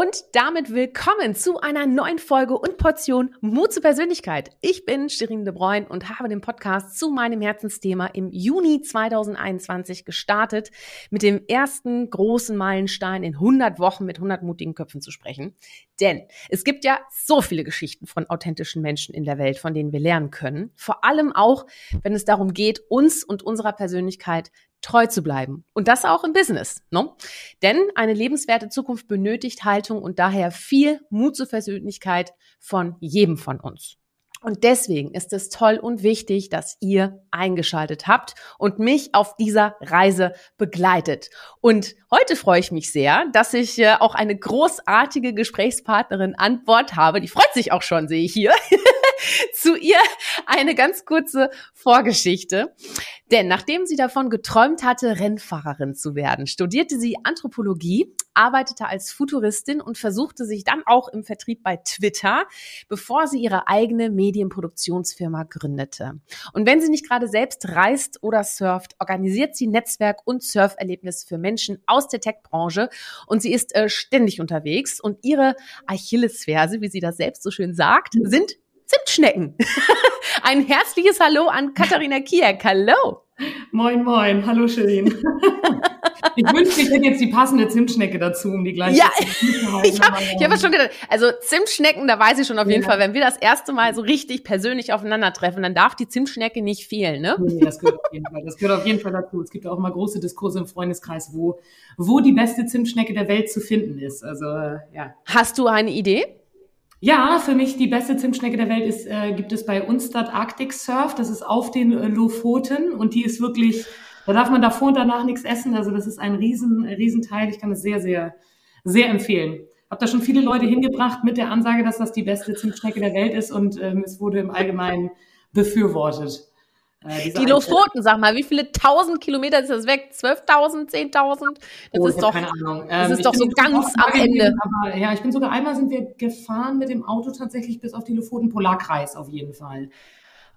Und damit willkommen zu einer neuen Folge und Portion Mut zur Persönlichkeit. Ich bin Shirin de Bruyne und habe den Podcast zu meinem Herzensthema im Juni 2021 gestartet, mit dem ersten großen Meilenstein in 100 Wochen mit 100 mutigen Köpfen zu sprechen. Denn es gibt ja so viele Geschichten von authentischen Menschen in der Welt, von denen wir lernen können. Vor allem auch, wenn es darum geht, uns und unserer Persönlichkeit treu zu bleiben. Und das auch im Business. Ne? Denn eine lebenswerte Zukunft benötigt Haltung und daher viel Mut zur Persönlichkeit von jedem von uns. Und deswegen ist es toll und wichtig, dass ihr eingeschaltet habt und mich auf dieser Reise begleitet. Und heute freue ich mich sehr, dass ich äh, auch eine großartige Gesprächspartnerin an Bord habe. Die freut sich auch schon, sehe ich hier. Zu ihr eine ganz kurze Vorgeschichte. Denn nachdem sie davon geträumt hatte, Rennfahrerin zu werden, studierte sie Anthropologie, arbeitete als Futuristin und versuchte sich dann auch im Vertrieb bei Twitter, bevor sie ihre eigene Medienproduktionsfirma gründete. Und wenn sie nicht gerade selbst reist oder surft, organisiert sie Netzwerk- und Surferlebnis für Menschen aus der Tech-Branche und sie ist äh, ständig unterwegs und ihre Achillesferse, wie sie das selbst so schön sagt, sind Zimtschnecken. Ein herzliches Hallo an Katharina Kieck. Hallo. Moin, moin. Hallo, Shirin. ich wünschte, ich hätte jetzt die passende Zimtschnecke dazu, um die gleiche Ja, ich habe hab schon gedacht, also Zimtschnecken, da weiß ich schon auf jeden ja. Fall, wenn wir das erste Mal so richtig persönlich aufeinandertreffen, dann darf die Zimtschnecke nicht fehlen, ne? Nee, das gehört auf jeden Fall. Das gehört auf jeden Fall dazu. Es gibt auch immer große Diskurse im Freundeskreis, wo, wo die beste Zimtschnecke der Welt zu finden ist. Also, ja. Hast du eine Idee? Ja, für mich die beste Zimtschnecke der Welt ist, äh, gibt es bei Unstad Arctic Surf. Das ist auf den äh, Lofoten und die ist wirklich, da darf man davor und danach nichts essen. Also das ist ein riesen, Riesenteil. Ich kann es sehr, sehr, sehr empfehlen. Hab da schon viele Leute hingebracht mit der Ansage, dass das die beste Zimtschnecke der Welt ist und ähm, es wurde im Allgemeinen befürwortet. Äh, die Lofoten, sag mal, wie viele tausend Kilometer ist das weg? 12.000, 10.000? Das oh, ist doch, keine Ahnung. das ähm, ist doch so ganz am Ende. Aber, ja, ich bin sogar einmal sind wir gefahren mit dem Auto tatsächlich bis auf die Lofoten Polarkreis auf jeden Fall.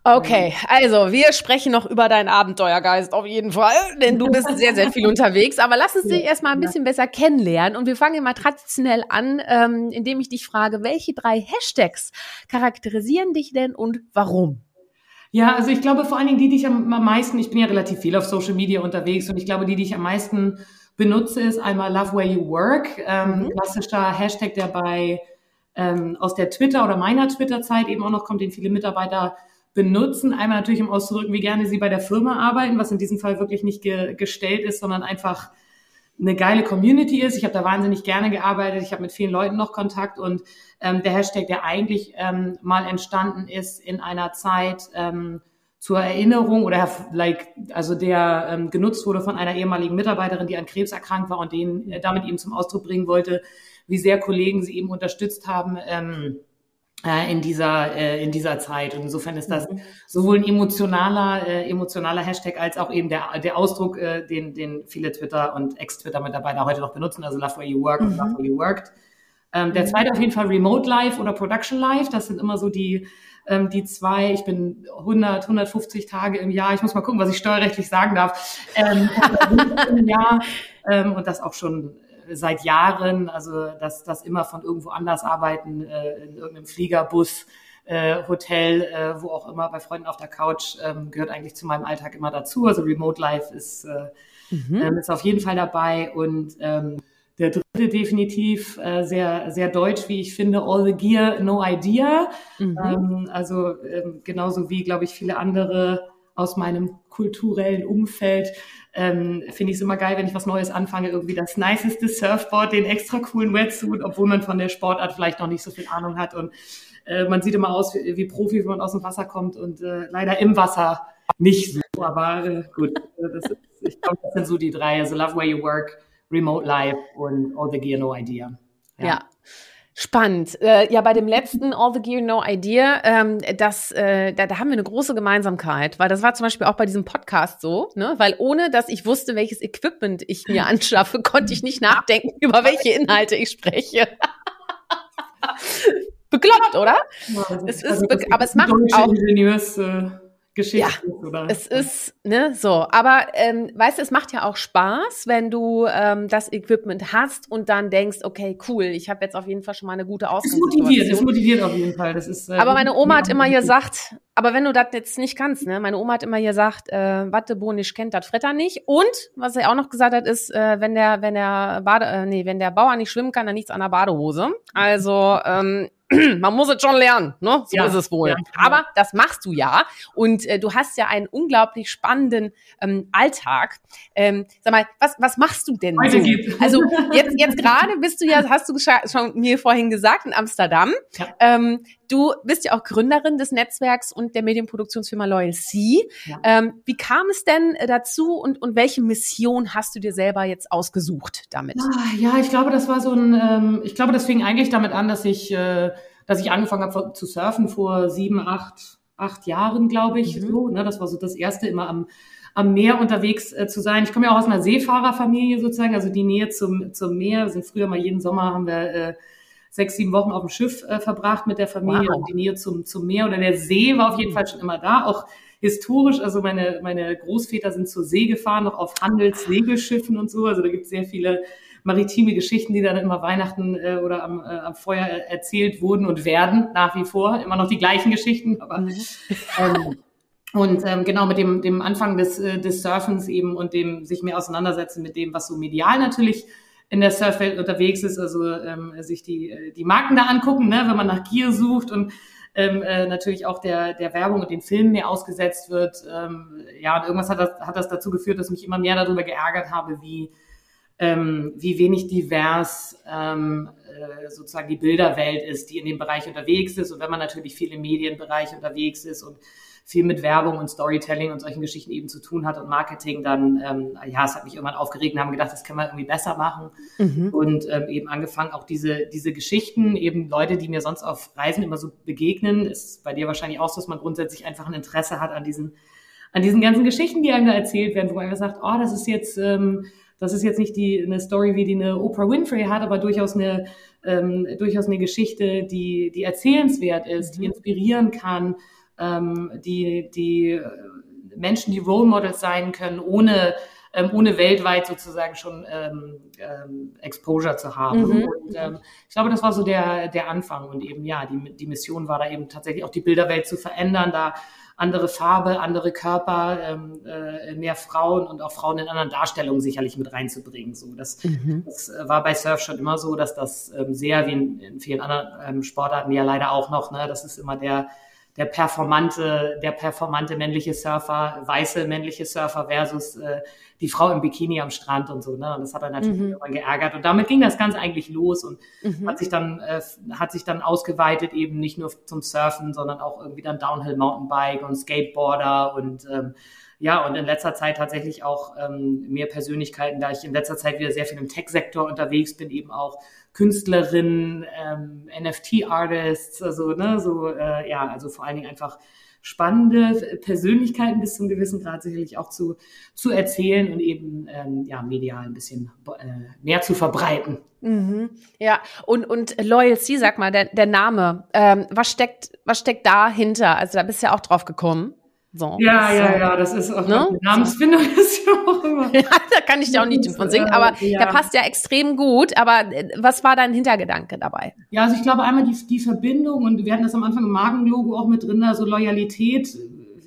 Okay, also wir sprechen noch über deinen Abenteuergeist auf jeden Fall, denn du bist sehr, sehr viel unterwegs. Aber lass uns dich erstmal ein bisschen besser kennenlernen und wir fangen mal traditionell an, ähm, indem ich dich frage, welche drei Hashtags charakterisieren dich denn und warum? Ja, also ich glaube vor allen Dingen die, die ich am meisten, ich bin ja relativ viel auf Social Media unterwegs und ich glaube, die, die ich am meisten benutze, ist einmal Love Where You Work, ähm, mhm. klassischer Hashtag, der bei ähm, aus der Twitter oder meiner Twitter-Zeit eben auch noch kommt, den viele Mitarbeiter benutzen. Einmal natürlich, um auszudrücken, wie gerne sie bei der Firma arbeiten, was in diesem Fall wirklich nicht ge gestellt ist, sondern einfach eine geile Community ist. Ich habe da wahnsinnig gerne gearbeitet. Ich habe mit vielen Leuten noch Kontakt und ähm, der Hashtag, der eigentlich ähm, mal entstanden ist in einer Zeit ähm, zur Erinnerung oder like, also der ähm, genutzt wurde von einer ehemaligen Mitarbeiterin, die an Krebs erkrankt war und den äh, damit eben zum Ausdruck bringen wollte, wie sehr Kollegen sie eben unterstützt haben. Ähm, äh, in dieser äh, in dieser Zeit und insofern ist das mhm. sowohl ein emotionaler äh, emotionaler Hashtag als auch eben der der Ausdruck äh, den den viele Twitter und Ex Twitter Mitarbeiter heute noch benutzen also Love Where You Work mhm. und Love Where You Worked ähm, der mhm. zweite auf jeden Fall Remote Life oder Production Life das sind immer so die ähm, die zwei ich bin 100 150 Tage im Jahr ich muss mal gucken was ich steuerrechtlich sagen darf ähm, im Jahr ähm, und das auch schon seit Jahren, also dass das immer von irgendwo anders arbeiten, äh, in irgendeinem Flieger, Bus, äh, Hotel, äh, wo auch immer, bei Freunden auf der Couch, ähm, gehört eigentlich zu meinem Alltag immer dazu. Also Remote Life ist, äh, mhm. ähm, ist auf jeden Fall dabei und ähm, der dritte definitiv äh, sehr, sehr deutsch, wie ich finde, All the Gear, No Idea. Mhm. Ähm, also ähm, genauso wie, glaube ich, viele andere aus meinem kulturellen Umfeld ähm, finde ich es immer geil, wenn ich was Neues anfange, irgendwie das niceste Surfboard, den extra coolen Wetsuit, obwohl man von der Sportart vielleicht noch nicht so viel Ahnung hat und äh, man sieht immer aus wie, wie Profi, wenn man aus dem Wasser kommt und äh, leider im Wasser nicht so, aber äh, gut, das ist, ich glaube, das sind so die drei, also Love Where You Work, Remote Life und All the Gear No Idea. ja. ja. Spannend. Äh, ja, bei dem letzten All the Gear No Idea, ähm, das, äh, da, da haben wir eine große Gemeinsamkeit, weil das war zum Beispiel auch bei diesem Podcast so, ne? Weil ohne dass ich wusste, welches Equipment ich mir anschaffe, konnte ich nicht nachdenken, über welche Inhalte ich spreche. bekloppt, oder? Ja, es ist, also aber es macht auch Ingenieurs, äh, Geschichte ja, oder? Es ist, ne, so. Aber ähm, weißt du, es macht ja auch Spaß, wenn du ähm, das Equipment hast und dann denkst, okay, cool, ich habe jetzt auf jeden Fall schon mal eine gute Ausgangssituation. Es motiviert, es motiviert auf jeden Fall. Das ist, äh, aber meine Oma hat immer gesagt, aber wenn du das jetzt nicht kannst, ne, meine Oma hat immer gesagt, äh, Watte Bonisch kennt das Fretter nicht. Und was er auch noch gesagt hat, ist, äh, wenn der, wenn der Bade, äh, nee, wenn der Bauer nicht schwimmen kann, dann nichts an der Badehose. Also ähm, man muss es schon lernen, ne? So ja, ist es wohl. Ja, Aber das machst du ja. Und äh, du hast ja einen unglaublich spannenden ähm, Alltag. Ähm, sag mal, was, was machst du denn so? Also jetzt, jetzt gerade bist du ja, hast du schon mir vorhin gesagt, in Amsterdam. Ja. Ähm, du bist ja auch Gründerin des Netzwerks und der Medienproduktionsfirma Loyal C. Ja. Ähm, wie kam es denn äh, dazu und, und welche Mission hast du dir selber jetzt ausgesucht damit? Ah, ja, ich glaube, das war so ein, ähm, ich glaube, das fing eigentlich damit an, dass ich äh, dass ich angefangen habe zu surfen vor sieben, acht, acht Jahren, glaube ich. Mhm. So, ne? Das war so das erste immer am, am Meer unterwegs äh, zu sein. Ich komme ja auch aus einer Seefahrerfamilie sozusagen, also die Nähe zum, zum Meer. Wir sind früher mal jeden Sommer haben wir äh, sechs, sieben Wochen auf dem Schiff äh, verbracht mit der Familie wow. und die Nähe zum, zum Meer oder der See war auf jeden mhm. Fall schon immer da. Auch historisch, also meine, meine Großväter sind zur See gefahren, noch auf Handelssegelschiffen und so. Also da gibt es sehr viele maritime Geschichten, die dann immer Weihnachten äh, oder am, äh, am Feuer erzählt wurden und werden, nach wie vor. Immer noch die gleichen Geschichten, aber mhm. ähm, und ähm, genau mit dem, dem Anfang des, äh, des Surfens eben und dem sich mehr auseinandersetzen mit dem, was so medial natürlich in der Surfwelt unterwegs ist, also ähm, sich die, äh, die Marken da angucken, ne, wenn man nach Gier sucht und ähm, äh, natürlich auch der, der Werbung und den Filmen mehr ausgesetzt wird. Ähm, ja, und irgendwas hat das, hat das dazu geführt, dass mich immer mehr darüber geärgert habe, wie, ähm, wie wenig divers ähm, äh, sozusagen die Bilderwelt ist, die in dem Bereich unterwegs ist. Und wenn man natürlich viel im Medienbereich unterwegs ist und viel mit Werbung und Storytelling und solchen Geschichten eben zu tun hat und Marketing, dann, ähm, ja, es hat mich irgendwann aufgeregt und haben gedacht, das können wir irgendwie besser machen. Mhm. Und ähm, eben angefangen, auch diese, diese Geschichten, eben Leute, die mir sonst auf Reisen immer so begegnen, ist bei dir wahrscheinlich auch so, dass man grundsätzlich einfach ein Interesse hat an diesen, an diesen ganzen Geschichten, die einem da erzählt werden, wo man einfach sagt, oh, das ist jetzt, ähm, das ist jetzt nicht die, eine Story, wie die eine Oprah Winfrey hat, aber durchaus eine, ähm, durchaus eine Geschichte, die, die erzählenswert ist, mhm. die inspirieren kann, ähm, die, die äh, Menschen, die Role Models sein können, ohne ähm, ohne weltweit sozusagen schon ähm, ähm, Exposure zu haben. Mhm. Und ähm, ich glaube, das war so der, der Anfang. Und eben, ja, die, die Mission war da eben tatsächlich auch die Bilderwelt zu verändern, da andere Farbe, andere Körper, ähm, äh, mehr Frauen und auch Frauen in anderen Darstellungen sicherlich mit reinzubringen. So, das, mhm. das war bei Surf schon immer so, dass das ähm, sehr wie in, in vielen anderen ähm, Sportarten ja leider auch noch, ne, das ist immer der der performante, der performante männliche Surfer, weiße männliche Surfer versus äh, die Frau im Bikini am Strand und so. Ne? Und das hat er natürlich mhm. irgendwann geärgert. Und damit ging das Ganze eigentlich los und mhm. hat sich dann äh, hat sich dann ausgeweitet eben nicht nur zum Surfen, sondern auch irgendwie dann Downhill Mountainbike und Skateboarder und ähm, ja, und in letzter Zeit tatsächlich auch ähm, mehr Persönlichkeiten, da ich in letzter Zeit wieder sehr viel im Tech-Sektor unterwegs bin, eben auch Künstlerinnen, ähm, NFT-Artists, also ne, so äh, ja, also vor allen Dingen einfach spannende Persönlichkeiten bis zum gewissen Grad sicherlich auch zu, zu erzählen und eben ähm, ja, medial ein bisschen äh, mehr zu verbreiten. Mhm. Ja, und, und Loyal C, sag mal, der, der Name, ähm, was, steckt, was steckt dahinter? Also da bist du ja auch drauf gekommen. So, ja, so. ja, ja, das ist auch ne? Namensfindung ist ja auch immer. ja, da kann ich dir auch nicht von singen, aber ja. der passt ja extrem gut. Aber äh, was war dein Hintergedanke dabei? Ja, also ich glaube einmal die, die Verbindung und wir hatten das am Anfang im Magenlogo auch mit drin, also Loyalität.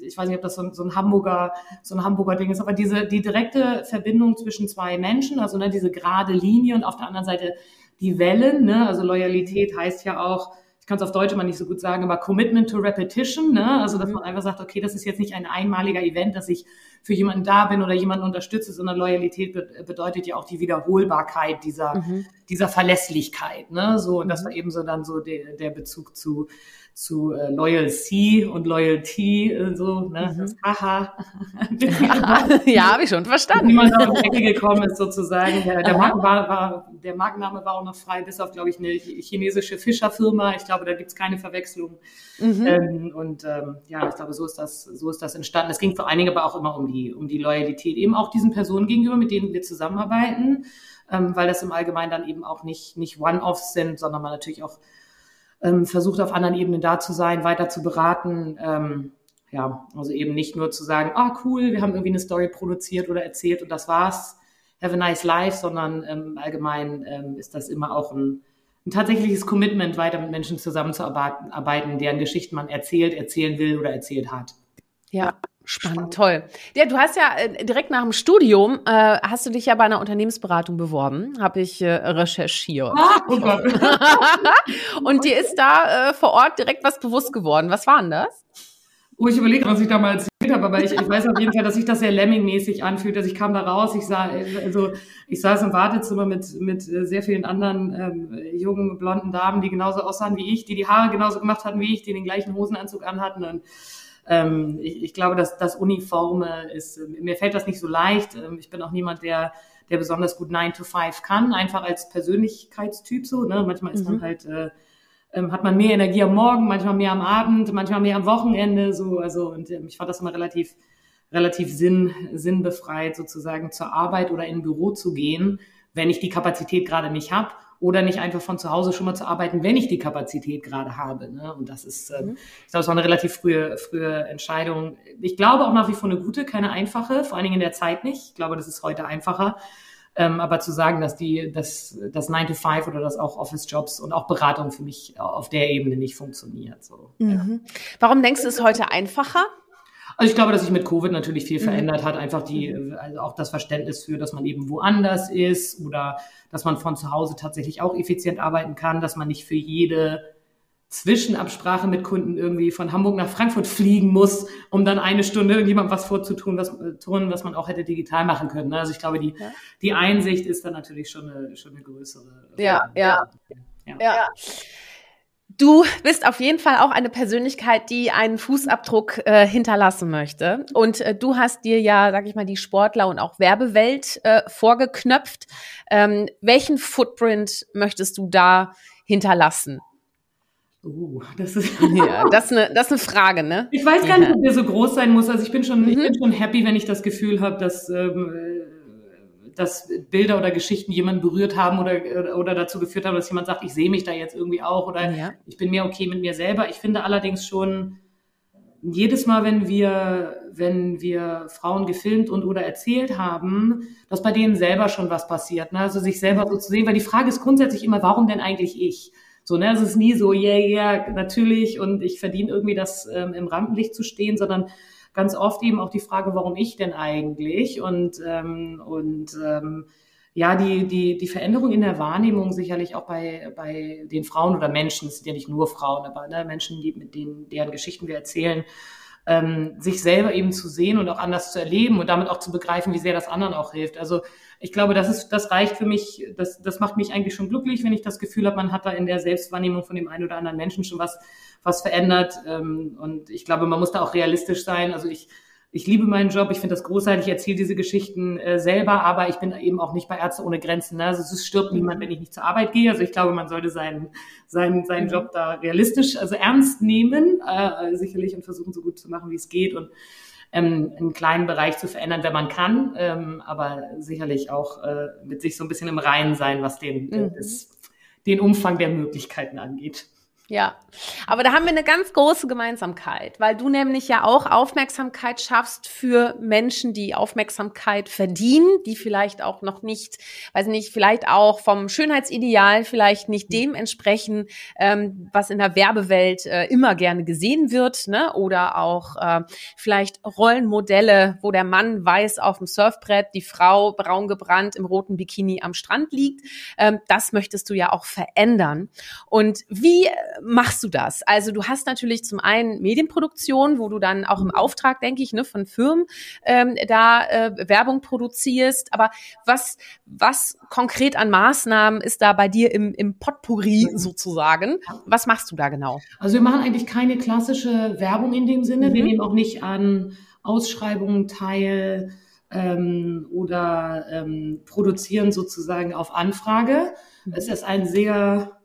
Ich weiß nicht, ob das so ein, so ein Hamburger, so ein Hamburger Ding ist, aber diese, die direkte Verbindung zwischen zwei Menschen, also ne, diese gerade Linie und auf der anderen Seite die Wellen, ne, also Loyalität heißt ja auch, ich kann es auf Deutsch immer nicht so gut sagen, aber Commitment to Repetition, ne? also dass mhm. man einfach sagt, okay, das ist jetzt nicht ein einmaliger Event, dass ich für jemanden da bin oder jemanden unterstütze, sondern Loyalität be bedeutet ja auch die Wiederholbarkeit dieser, mhm. dieser Verlässlichkeit. Ne? So, und das mhm. war eben so dann so der, der Bezug zu zu äh, Loyal C und Loyalty äh, so, ne? Mhm. Das Haha. ja, habe ich schon verstanden. Wie man da um die Ecke gekommen ist sozusagen. Der, der, Marken war, war, der Markenname war auch noch frei, bis auf, glaube ich, eine chinesische Fischerfirma. Ich glaube, da gibt's keine Verwechslung. Mhm. Ähm, und ähm, ja, ich glaube, so ist das, so ist das entstanden. Es ging vor allen Dingen aber auch immer um die, um die Loyalität, eben auch diesen Personen gegenüber, mit denen wir zusammenarbeiten, ähm, weil das im Allgemeinen dann eben auch nicht, nicht One-Offs sind, sondern man natürlich auch ähm, versucht auf anderen Ebenen da zu sein, weiter zu beraten. Ähm, ja, also eben nicht nur zu sagen, ah cool, wir haben irgendwie eine Story produziert oder erzählt und das war's, have a nice life, sondern ähm, allgemein ähm, ist das immer auch ein, ein tatsächliches Commitment, weiter mit Menschen zusammenzuarbeiten, deren Geschichten man erzählt, erzählen will oder erzählt hat. Ja, Spannend, Spannend, toll. Ja, du hast ja äh, direkt nach dem Studium äh, hast du dich ja bei einer Unternehmensberatung beworben, habe ich äh, recherchiert. Ah, oh Gott. Und dir ist da äh, vor Ort direkt was bewusst geworden. Was war denn das? Oh, ich überlege, was ich da mal erzählt habe, aber ich, ich weiß auf jeden Fall, dass sich das sehr Lemming-mäßig anfühlt. Also ich kam da raus, ich sah, also ich saß im Wartezimmer mit, mit äh, sehr vielen anderen ähm, jungen, blonden Damen, die genauso aussahen wie ich, die die Haare genauso gemacht hatten wie ich, die den gleichen Hosenanzug anhatten und ähm, ich, ich glaube, dass das Uniforme ist, mir fällt das nicht so leicht. Ähm, ich bin auch niemand, der der besonders gut 9 to 5 kann, einfach als Persönlichkeitstyp so. Ne? Manchmal ist mhm. man halt, äh, ähm, hat man mehr Energie am Morgen, manchmal mehr am Abend, manchmal mehr am Wochenende. So, also und ähm, ich fand das immer relativ relativ sinn, sinnbefreit, sozusagen zur Arbeit oder in ein Büro zu gehen, wenn ich die Kapazität gerade nicht habe oder nicht einfach von zu Hause schon mal zu arbeiten, wenn ich die Kapazität gerade habe. Ne? Und das ist, äh, mhm. ich glaube, es war eine relativ frühe, frühe Entscheidung. Ich glaube auch nach wie vor eine gute, keine einfache, vor allen Dingen in der Zeit nicht. Ich glaube, das ist heute einfacher. Ähm, aber zu sagen, dass die, dass das 9 to 5 oder das auch Office-Jobs und auch Beratung für mich auf der Ebene nicht funktioniert. So, mhm. ja. Warum denkst du, es heute einfacher? Also ich glaube, dass sich mit Covid natürlich viel mhm. verändert hat. Einfach die, mhm. also auch das Verständnis für, dass man eben woanders ist oder dass man von zu Hause tatsächlich auch effizient arbeiten kann, dass man nicht für jede Zwischenabsprache mit Kunden irgendwie von Hamburg nach Frankfurt fliegen muss, um dann eine Stunde irgendjemandem was vorzutun, was, äh, tun, was man auch hätte digital machen können. Also ich glaube, die, ja. die Einsicht ist dann natürlich schon eine, schon eine größere. Ja, ja. ja. ja. Du bist auf jeden Fall auch eine Persönlichkeit, die einen Fußabdruck äh, hinterlassen möchte. Und äh, du hast dir ja, sag ich mal, die Sportler und auch Werbewelt äh, vorgeknöpft. Ähm, welchen Footprint möchtest du da hinterlassen? Uh, das ist, ja, das, ist eine, das ist eine Frage, ne? Ich weiß gar nicht, ob der so groß sein muss. Also ich bin schon, mhm. ich bin schon happy, wenn ich das Gefühl habe, dass ähm, dass Bilder oder Geschichten jemanden berührt haben oder, oder dazu geführt haben, dass jemand sagt, ich sehe mich da jetzt irgendwie auch oder ja. ich bin mir okay mit mir selber. Ich finde allerdings schon, jedes Mal, wenn wir, wenn wir Frauen gefilmt und oder erzählt haben, dass bei denen selber schon was passiert. Ne? Also sich selber so zu sehen, weil die Frage ist grundsätzlich immer, warum denn eigentlich ich? So, ne, es ist nie so, yeah, yeah, natürlich und ich verdiene irgendwie das ähm, im Rampenlicht zu stehen, sondern ganz oft eben auch die Frage, warum ich denn eigentlich? Und, ähm, und ähm, ja, die, die, die Veränderung in der Wahrnehmung sicherlich auch bei, bei den Frauen oder Menschen, es sind ja nicht nur Frauen, aber ne, Menschen, die, mit denen, deren Geschichten wir erzählen, ähm, sich selber eben zu sehen und auch anders zu erleben und damit auch zu begreifen, wie sehr das anderen auch hilft. Also ich glaube, das ist, das reicht für mich, das, das macht mich eigentlich schon glücklich, wenn ich das Gefühl habe, man hat da in der Selbstwahrnehmung von dem einen oder anderen Menschen schon was, was verändert. Ähm, und ich glaube, man muss da auch realistisch sein. Also ich, ich liebe meinen Job, ich finde das großartig, ich erzähle diese Geschichten äh, selber, aber ich bin eben auch nicht bei Ärzte ohne Grenzen. Ne? Also es stirbt niemand, wenn ich nicht zur Arbeit gehe. Also ich glaube, man sollte seinen, seinen, seinen Job da realistisch, also ernst nehmen, äh, sicherlich und versuchen, so gut zu machen, wie es geht. Und ähm, einen kleinen Bereich zu verändern, wenn man kann, ähm, aber sicherlich auch äh, mit sich so ein bisschen im Reinen sein, was den, mhm. das, den Umfang der Möglichkeiten angeht. Ja, aber da haben wir eine ganz große Gemeinsamkeit, weil du nämlich ja auch Aufmerksamkeit schaffst für Menschen, die Aufmerksamkeit verdienen, die vielleicht auch noch nicht, weiß nicht, vielleicht auch vom Schönheitsideal vielleicht nicht dem entsprechen, ähm, was in der Werbewelt äh, immer gerne gesehen wird, ne? Oder auch äh, vielleicht Rollenmodelle, wo der Mann weiß auf dem Surfbrett, die Frau braun gebrannt im roten Bikini am Strand liegt. Ähm, das möchtest du ja auch verändern. Und wie machst du das? Also du hast natürlich zum einen Medienproduktion, wo du dann auch im Auftrag, denke ich, ne, von Firmen ähm, da äh, Werbung produzierst. Aber was, was konkret an Maßnahmen ist da bei dir im, im Potpourri sozusagen? Was machst du da genau? Also wir machen eigentlich keine klassische Werbung in dem Sinne. Mhm. Wir nehmen auch nicht an Ausschreibungen teil ähm, oder ähm, produzieren sozusagen auf Anfrage. Mhm. Es ist ein sehr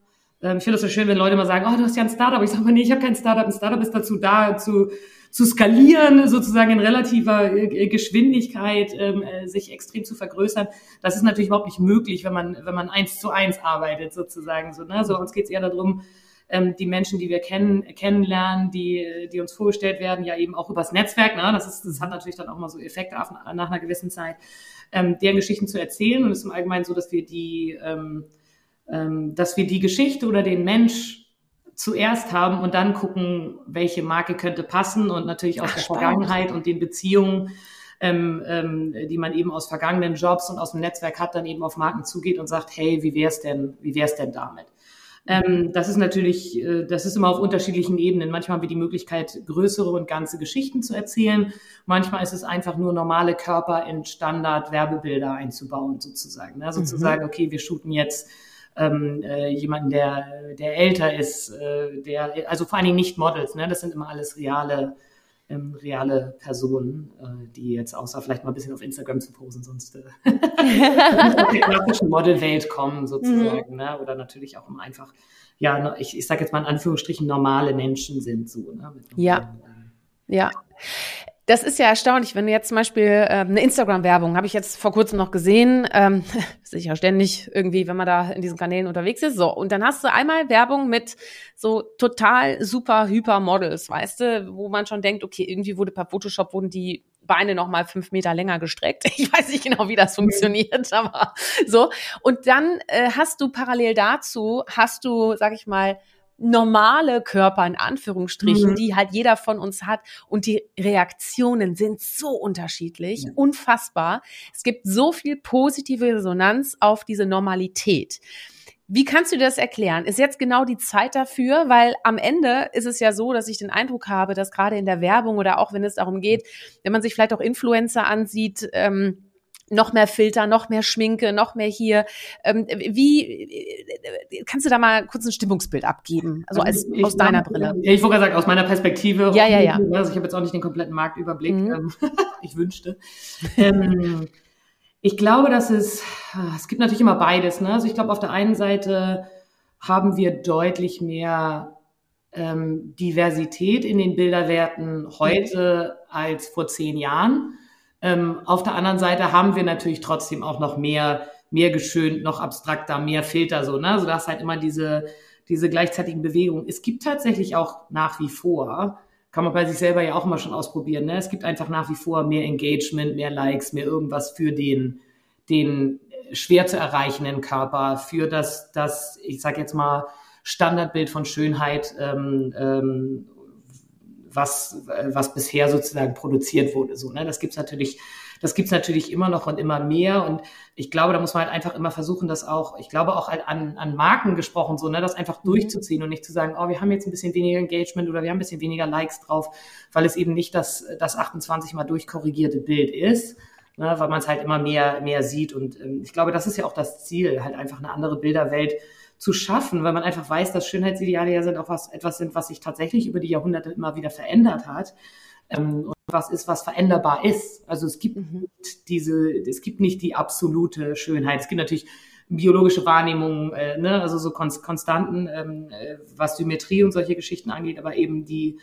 ich finde es so schön, wenn Leute mal sagen, oh, du hast ja ein Startup. Ich sage mal, nee, ich habe kein Startup. Ein Startup ist dazu da, zu, zu skalieren, sozusagen in relativer äh, Geschwindigkeit, ähm, äh, sich extrem zu vergrößern. Das ist natürlich überhaupt nicht möglich, wenn man, wenn man eins zu eins arbeitet, sozusagen. So, ne? so uns geht es eher darum, ähm, die Menschen, die wir kennen, kennenlernen, die, die uns vorgestellt werden, ja eben auch übers Netzwerk. Ne? Das, ist, das hat natürlich dann auch mal so Effekte nach einer gewissen Zeit, ähm, deren Geschichten zu erzählen. Und es ist im Allgemeinen so, dass wir die, ähm, ähm, dass wir die Geschichte oder den Mensch zuerst haben und dann gucken, welche Marke könnte passen und natürlich aus Ach, der. Vergangenheit und den Beziehungen, ähm, ähm, die man eben aus vergangenen Jobs und aus dem Netzwerk hat, dann eben auf Marken zugeht und sagt, hey, wie wär's denn, wie wär's denn damit? Ähm, das ist natürlich, äh, das ist immer auf unterschiedlichen Ebenen. Manchmal haben wir die Möglichkeit, größere und ganze Geschichten zu erzählen. Manchmal ist es einfach nur normale Körper in Standard-Werbebilder einzubauen, sozusagen. Ne? Sozusagen, mhm. okay, wir shooten jetzt ähm, äh, jemanden, der, der älter ist, äh, der, also vor allen Dingen nicht Models, ne? Das sind immer alles reale, ähm, reale Personen, äh, die jetzt außer vielleicht mal ein bisschen auf Instagram zu posen, sonst äh, aus der klassischen Modelwelt kommen sozusagen, mhm. ne? Oder natürlich auch immer einfach, ja, ich, ich sage jetzt mal in Anführungsstrichen normale Menschen sind so, ne? ja. Äh, ja. Das ist ja erstaunlich, wenn du jetzt zum Beispiel äh, eine Instagram-Werbung, habe ich jetzt vor kurzem noch gesehen, ähm, sicher ständig irgendwie, wenn man da in diesen Kanälen unterwegs ist. So, und dann hast du einmal Werbung mit so total super hyper Models, weißt du, wo man schon denkt, okay, irgendwie wurde per Photoshop wurden die Beine noch mal fünf Meter länger gestreckt. Ich weiß nicht genau, wie das funktioniert, aber so. Und dann äh, hast du parallel dazu, hast du, sag ich mal, normale Körper in Anführungsstrichen, mhm. die halt jeder von uns hat. Und die Reaktionen sind so unterschiedlich, ja. unfassbar. Es gibt so viel positive Resonanz auf diese Normalität. Wie kannst du dir das erklären? Ist jetzt genau die Zeit dafür? Weil am Ende ist es ja so, dass ich den Eindruck habe, dass gerade in der Werbung oder auch wenn es darum geht, wenn man sich vielleicht auch Influencer ansieht, ähm, noch mehr Filter, noch mehr Schminke, noch mehr hier. Ähm, wie kannst du da mal kurz ein Stimmungsbild abgeben? Also als, ich, aus deiner Brille. Ich wollte sagen, aus meiner Perspektive. Ja, ja, ja. Also ich habe jetzt auch nicht den kompletten Marktüberblick. Mhm. Ähm, ich wünschte. Ähm, ich glaube, dass es, es gibt natürlich immer beides. Ne? Also ich glaube, auf der einen Seite haben wir deutlich mehr ähm, Diversität in den Bilderwerten heute mhm. als vor zehn Jahren. Ähm, auf der anderen Seite haben wir natürlich trotzdem auch noch mehr, mehr geschönt, noch abstrakter, mehr Filter, so, ne? Also da ist halt immer diese, diese gleichzeitigen Bewegungen. Es gibt tatsächlich auch nach wie vor, kann man bei sich selber ja auch immer schon ausprobieren, ne? Es gibt einfach nach wie vor mehr Engagement, mehr Likes, mehr irgendwas für den, den schwer zu erreichenden Körper, für das, das, ich sag jetzt mal, Standardbild von Schönheit ähm, ähm, was, was bisher sozusagen produziert wurde. So, ne? Das gibt's natürlich, das gibt's natürlich immer noch und immer mehr. Und ich glaube, da muss man halt einfach immer versuchen, das auch, ich glaube auch an, an Marken gesprochen, so, ne, das einfach mhm. durchzuziehen und nicht zu sagen, oh, wir haben jetzt ein bisschen weniger Engagement oder wir haben ein bisschen weniger Likes drauf, weil es eben nicht das, das 28 mal durchkorrigierte Bild ist. Ne, weil man es halt immer mehr, mehr sieht. Und ähm, ich glaube, das ist ja auch das Ziel, halt einfach eine andere Bilderwelt zu schaffen, weil man einfach weiß, dass Schönheitsideale ja sind auch was, etwas sind, was sich tatsächlich über die Jahrhunderte immer wieder verändert hat. Ähm, und was ist, was veränderbar ist. Also es gibt mhm. diese, es gibt nicht die absolute Schönheit. Es gibt natürlich biologische Wahrnehmungen, äh, ne, also so Konstanten, ähm, äh, was Symmetrie und solche Geschichten angeht, aber eben die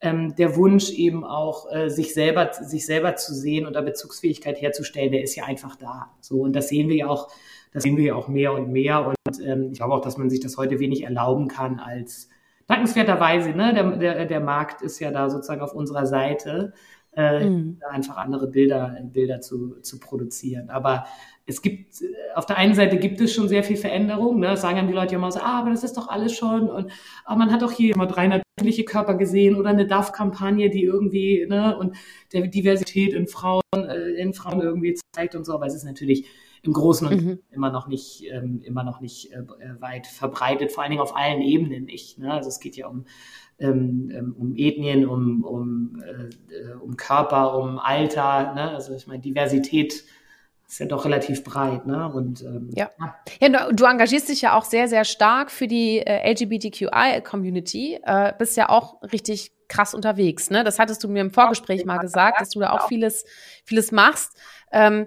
ähm, der Wunsch eben auch äh, sich selber sich selber zu sehen und da Bezugsfähigkeit herzustellen, der ist ja einfach da. So und das sehen wir ja auch das sehen wir ja auch mehr und mehr. Und ähm, ich glaube auch, dass man sich das heute wenig erlauben kann als dankenswerterweise, ne, der, der, der Markt ist ja da sozusagen auf unserer Seite, äh, mhm. einfach andere Bilder, Bilder zu, zu produzieren. Aber es gibt, auf der einen Seite gibt es schon sehr viel Veränderung, ne? Das sagen dann die Leute immer so, ah, aber das ist doch alles schon und aber man hat doch hier immer drei natürliche Körper gesehen oder eine DAF-Kampagne, die irgendwie, ne, und der Diversität in Frauen, äh, in Frauen irgendwie zeigt und so, aber es ist natürlich im Großen und mhm. immer noch nicht, ähm, immer noch nicht äh, weit verbreitet, vor allen Dingen auf allen Ebenen nicht. Ne? Also es geht ja um, ähm, ähm um Ethnien, um, um, äh, um Körper, um Alter. Ne? Also ich meine, Diversität ist ja doch relativ breit, ne? Und ähm, ja, ja du, du, engagierst dich ja auch sehr, sehr stark für die äh, LGBTQI-Community, äh, bist ja auch richtig krass unterwegs, ne? Das hattest du mir im Vorgespräch mal gesagt, dass du da auch vieles, vieles machst. Ähm,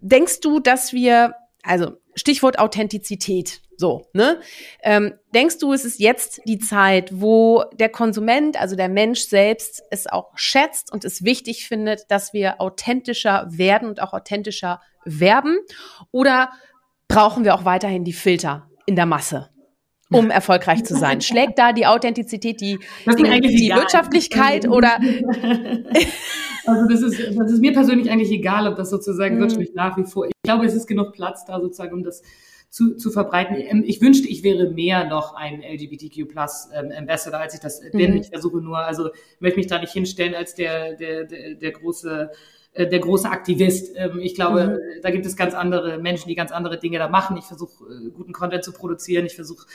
denkst du, dass wir, also Stichwort Authentizität, so, ne? Ähm, denkst du, es ist jetzt die Zeit, wo der Konsument, also der Mensch selbst, es auch schätzt und es wichtig findet, dass wir authentischer werden und auch authentischer werben? Oder brauchen wir auch weiterhin die Filter in der Masse? Um erfolgreich zu sein? Schlägt da die Authentizität, die, die, die Wirtschaftlichkeit oder? Also das ist, das ist mir persönlich eigentlich egal, ob das sozusagen mhm. wirtschaftlich nach wie vor. Ich glaube, es ist genug Platz da sozusagen, um das zu, zu verbreiten. Ähm, ich wünschte, ich wäre mehr noch ein LGBTQ Plus ähm, Ambassador, als ich das bin. Mhm. Ich versuche nur, also möchte mich da nicht hinstellen als der, der, der, der große äh, der große Aktivist. Ähm, ich glaube, mhm. da gibt es ganz andere Menschen, die ganz andere Dinge da machen. Ich versuche, äh, guten Content zu produzieren. Ich versuche,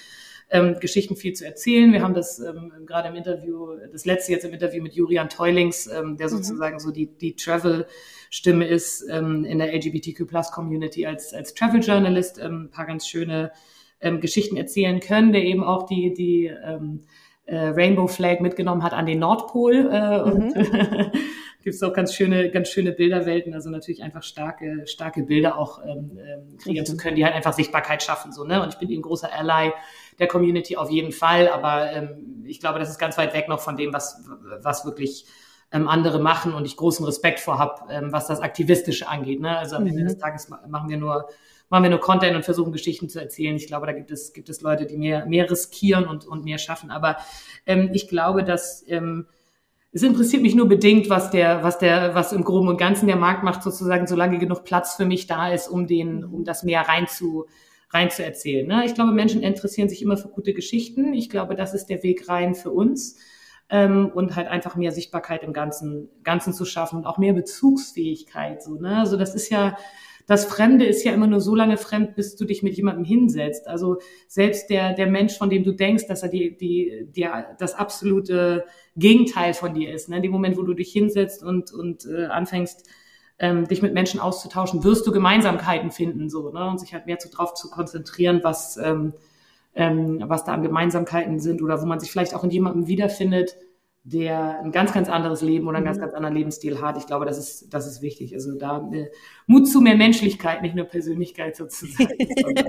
ähm, Geschichten viel zu erzählen. Wir haben das ähm, gerade im Interview, das letzte jetzt im Interview mit Jurian Teulings, ähm, der mhm. sozusagen mhm. so die, die Travel-Stimme ist in der LGBTQ-Plus-Community als, als Travel-Journalist, ein paar ganz schöne Geschichten erzählen können, der eben auch die, die äh, Rainbow Flag mitgenommen hat an den Nordpol äh, und mhm. gibt es auch ganz schöne, ganz schöne Bilderwelten, also natürlich einfach starke, starke Bilder auch ähm, ähm, kreieren zu können, die halt einfach Sichtbarkeit schaffen. So, ne? Und ich bin eben großer Ally der Community auf jeden Fall, aber ähm, ich glaube, das ist ganz weit weg noch von dem, was, was wirklich ähm, andere machen und ich großen Respekt vor habe, ähm, was das Aktivistische angeht. Ne? Also am mhm. Ende des Tages machen wir nur machen wir nur Content und versuchen Geschichten zu erzählen. Ich glaube, da gibt es, gibt es Leute, die mehr, mehr riskieren und, und mehr schaffen. Aber ähm, ich glaube, dass ähm, es interessiert mich nur bedingt, was der, was der, was im Groben und Ganzen der Markt macht, sozusagen, solange genug Platz für mich da ist, um den, um das mehr rein zu, rein zu erzählen. Ne? Ich glaube, Menschen interessieren sich immer für gute Geschichten. Ich glaube, das ist der Weg rein für uns. Ähm, und halt einfach mehr Sichtbarkeit im Ganzen, Ganzen zu schaffen und auch mehr Bezugsfähigkeit. So, ne? Also das ist ja, das Fremde ist ja immer nur so lange fremd, bis du dich mit jemandem hinsetzt. Also selbst der, der Mensch, von dem du denkst, dass er die, die, die, das absolute Gegenteil von dir ist. Ne? In dem Moment, wo du dich hinsetzt und, und äh, anfängst, ähm, dich mit Menschen auszutauschen, wirst du Gemeinsamkeiten finden, so, ne? Und sich halt mehr zu, drauf zu konzentrieren, was, ähm, ähm, was da an Gemeinsamkeiten sind oder wo man sich vielleicht auch in jemandem wiederfindet, der ein ganz, ganz anderes Leben oder einen ganz, mhm. ganz anderen Lebensstil hat. Ich glaube, das ist, das ist wichtig. Also da äh, Mut zu mehr Menschlichkeit, nicht nur Persönlichkeit sozusagen.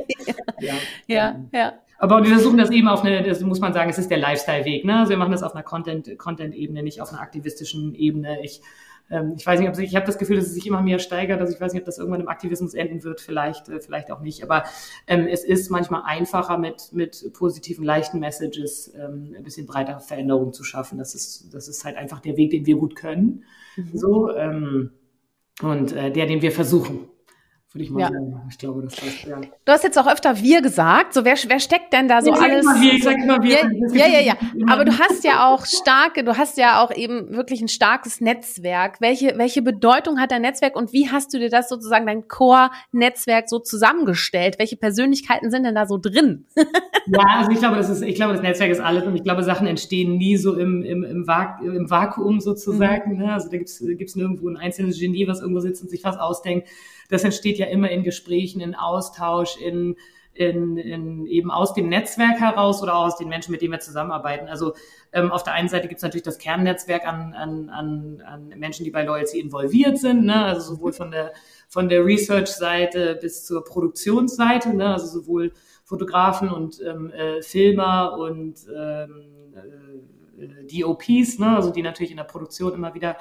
ja, ja, ähm, ja. Aber wir versuchen das eben auf eine, das muss man sagen, es ist der Lifestyle-Weg. Ne? Also wir machen das auf einer Content-Ebene, Content nicht auf einer aktivistischen Ebene. Ich ähm, ich weiß nicht, ob sich, ich habe das Gefühl, dass es sich immer mehr steigert. Also ich weiß nicht, ob das irgendwann im Aktivismus enden wird, vielleicht, äh, vielleicht auch nicht. Aber ähm, es ist manchmal einfacher mit, mit positiven, leichten Messages ähm, ein bisschen breiter Veränderungen zu schaffen. Das ist, das ist halt einfach der Weg, den wir gut können. Mhm. So, ähm, und äh, der, den wir versuchen würde ich mal ja. sagen. Ich glaube, das heißt, ja. Du hast jetzt auch öfter wir gesagt. So, wer, wer steckt denn da so ich alles? Sag immer wir, ich sag immer wir. Ja, ja, ja, ja. Aber du hast ja auch starke, du hast ja auch eben wirklich ein starkes Netzwerk. Welche, welche Bedeutung hat dein Netzwerk und wie hast du dir das sozusagen, dein Core-Netzwerk so zusammengestellt? Welche Persönlichkeiten sind denn da so drin? ja, also ich glaube, das ist, ich glaube, das Netzwerk ist alles und ich glaube, Sachen entstehen nie so im, im, im, Vak im Vakuum sozusagen. Mhm. Ne? Also da gibt's gibt's nirgendwo ein einzelnes Genie, was irgendwo sitzt und sich was ausdenkt das entsteht ja immer in Gesprächen, in Austausch, in, in, in eben aus dem Netzwerk heraus oder auch aus den Menschen, mit denen wir zusammenarbeiten. Also ähm, auf der einen Seite gibt es natürlich das Kernnetzwerk an, an, an, an Menschen, die bei Loyalty involviert sind, ne? also sowohl von der von der Research-Seite bis zur Produktionsseite, ne? also sowohl Fotografen und ähm, äh, Filmer und ähm, äh, DOPs, ne? also die natürlich in der Produktion immer wieder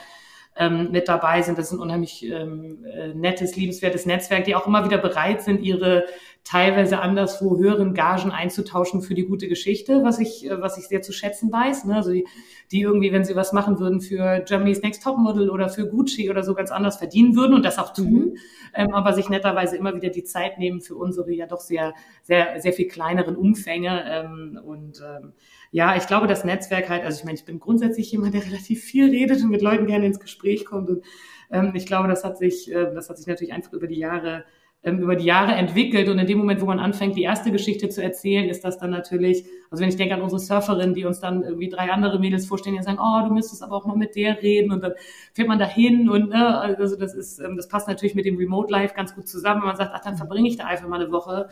ähm, mit dabei sind. Das ist ein unheimlich ähm, äh, nettes, liebenswertes Netzwerk, die auch immer wieder bereit sind, ihre teilweise anderswo höheren Gagen einzutauschen für die gute Geschichte, was ich, äh, was ich sehr zu schätzen weiß. Ne? Also die, die irgendwie, wenn sie was machen würden für Germany's Next Topmodel oder für Gucci oder so ganz anders verdienen würden und das auch tun, mhm. ähm, aber sich netterweise immer wieder die Zeit nehmen für unsere ja doch sehr, sehr, sehr viel kleineren Umfänge ähm, und ähm, ja, ich glaube, das Netzwerk halt, also ich meine, ich bin grundsätzlich jemand, der relativ viel redet und mit Leuten gerne ins Gespräch kommt. Und ähm, ich glaube, das hat sich, äh, das hat sich natürlich einfach über die Jahre ähm, über die Jahre entwickelt und in dem Moment, wo man anfängt, die erste Geschichte zu erzählen, ist das dann natürlich, also wenn ich denke an unsere Surferin, die uns dann irgendwie drei andere Mädels vorstellen, die sagen, oh, du müsstest aber auch mal mit der reden und dann fährt man da hin und ne, also das ist, ähm, das passt natürlich mit dem Remote Life ganz gut zusammen, wenn man sagt, ach, dann verbringe ich da einfach mal eine Woche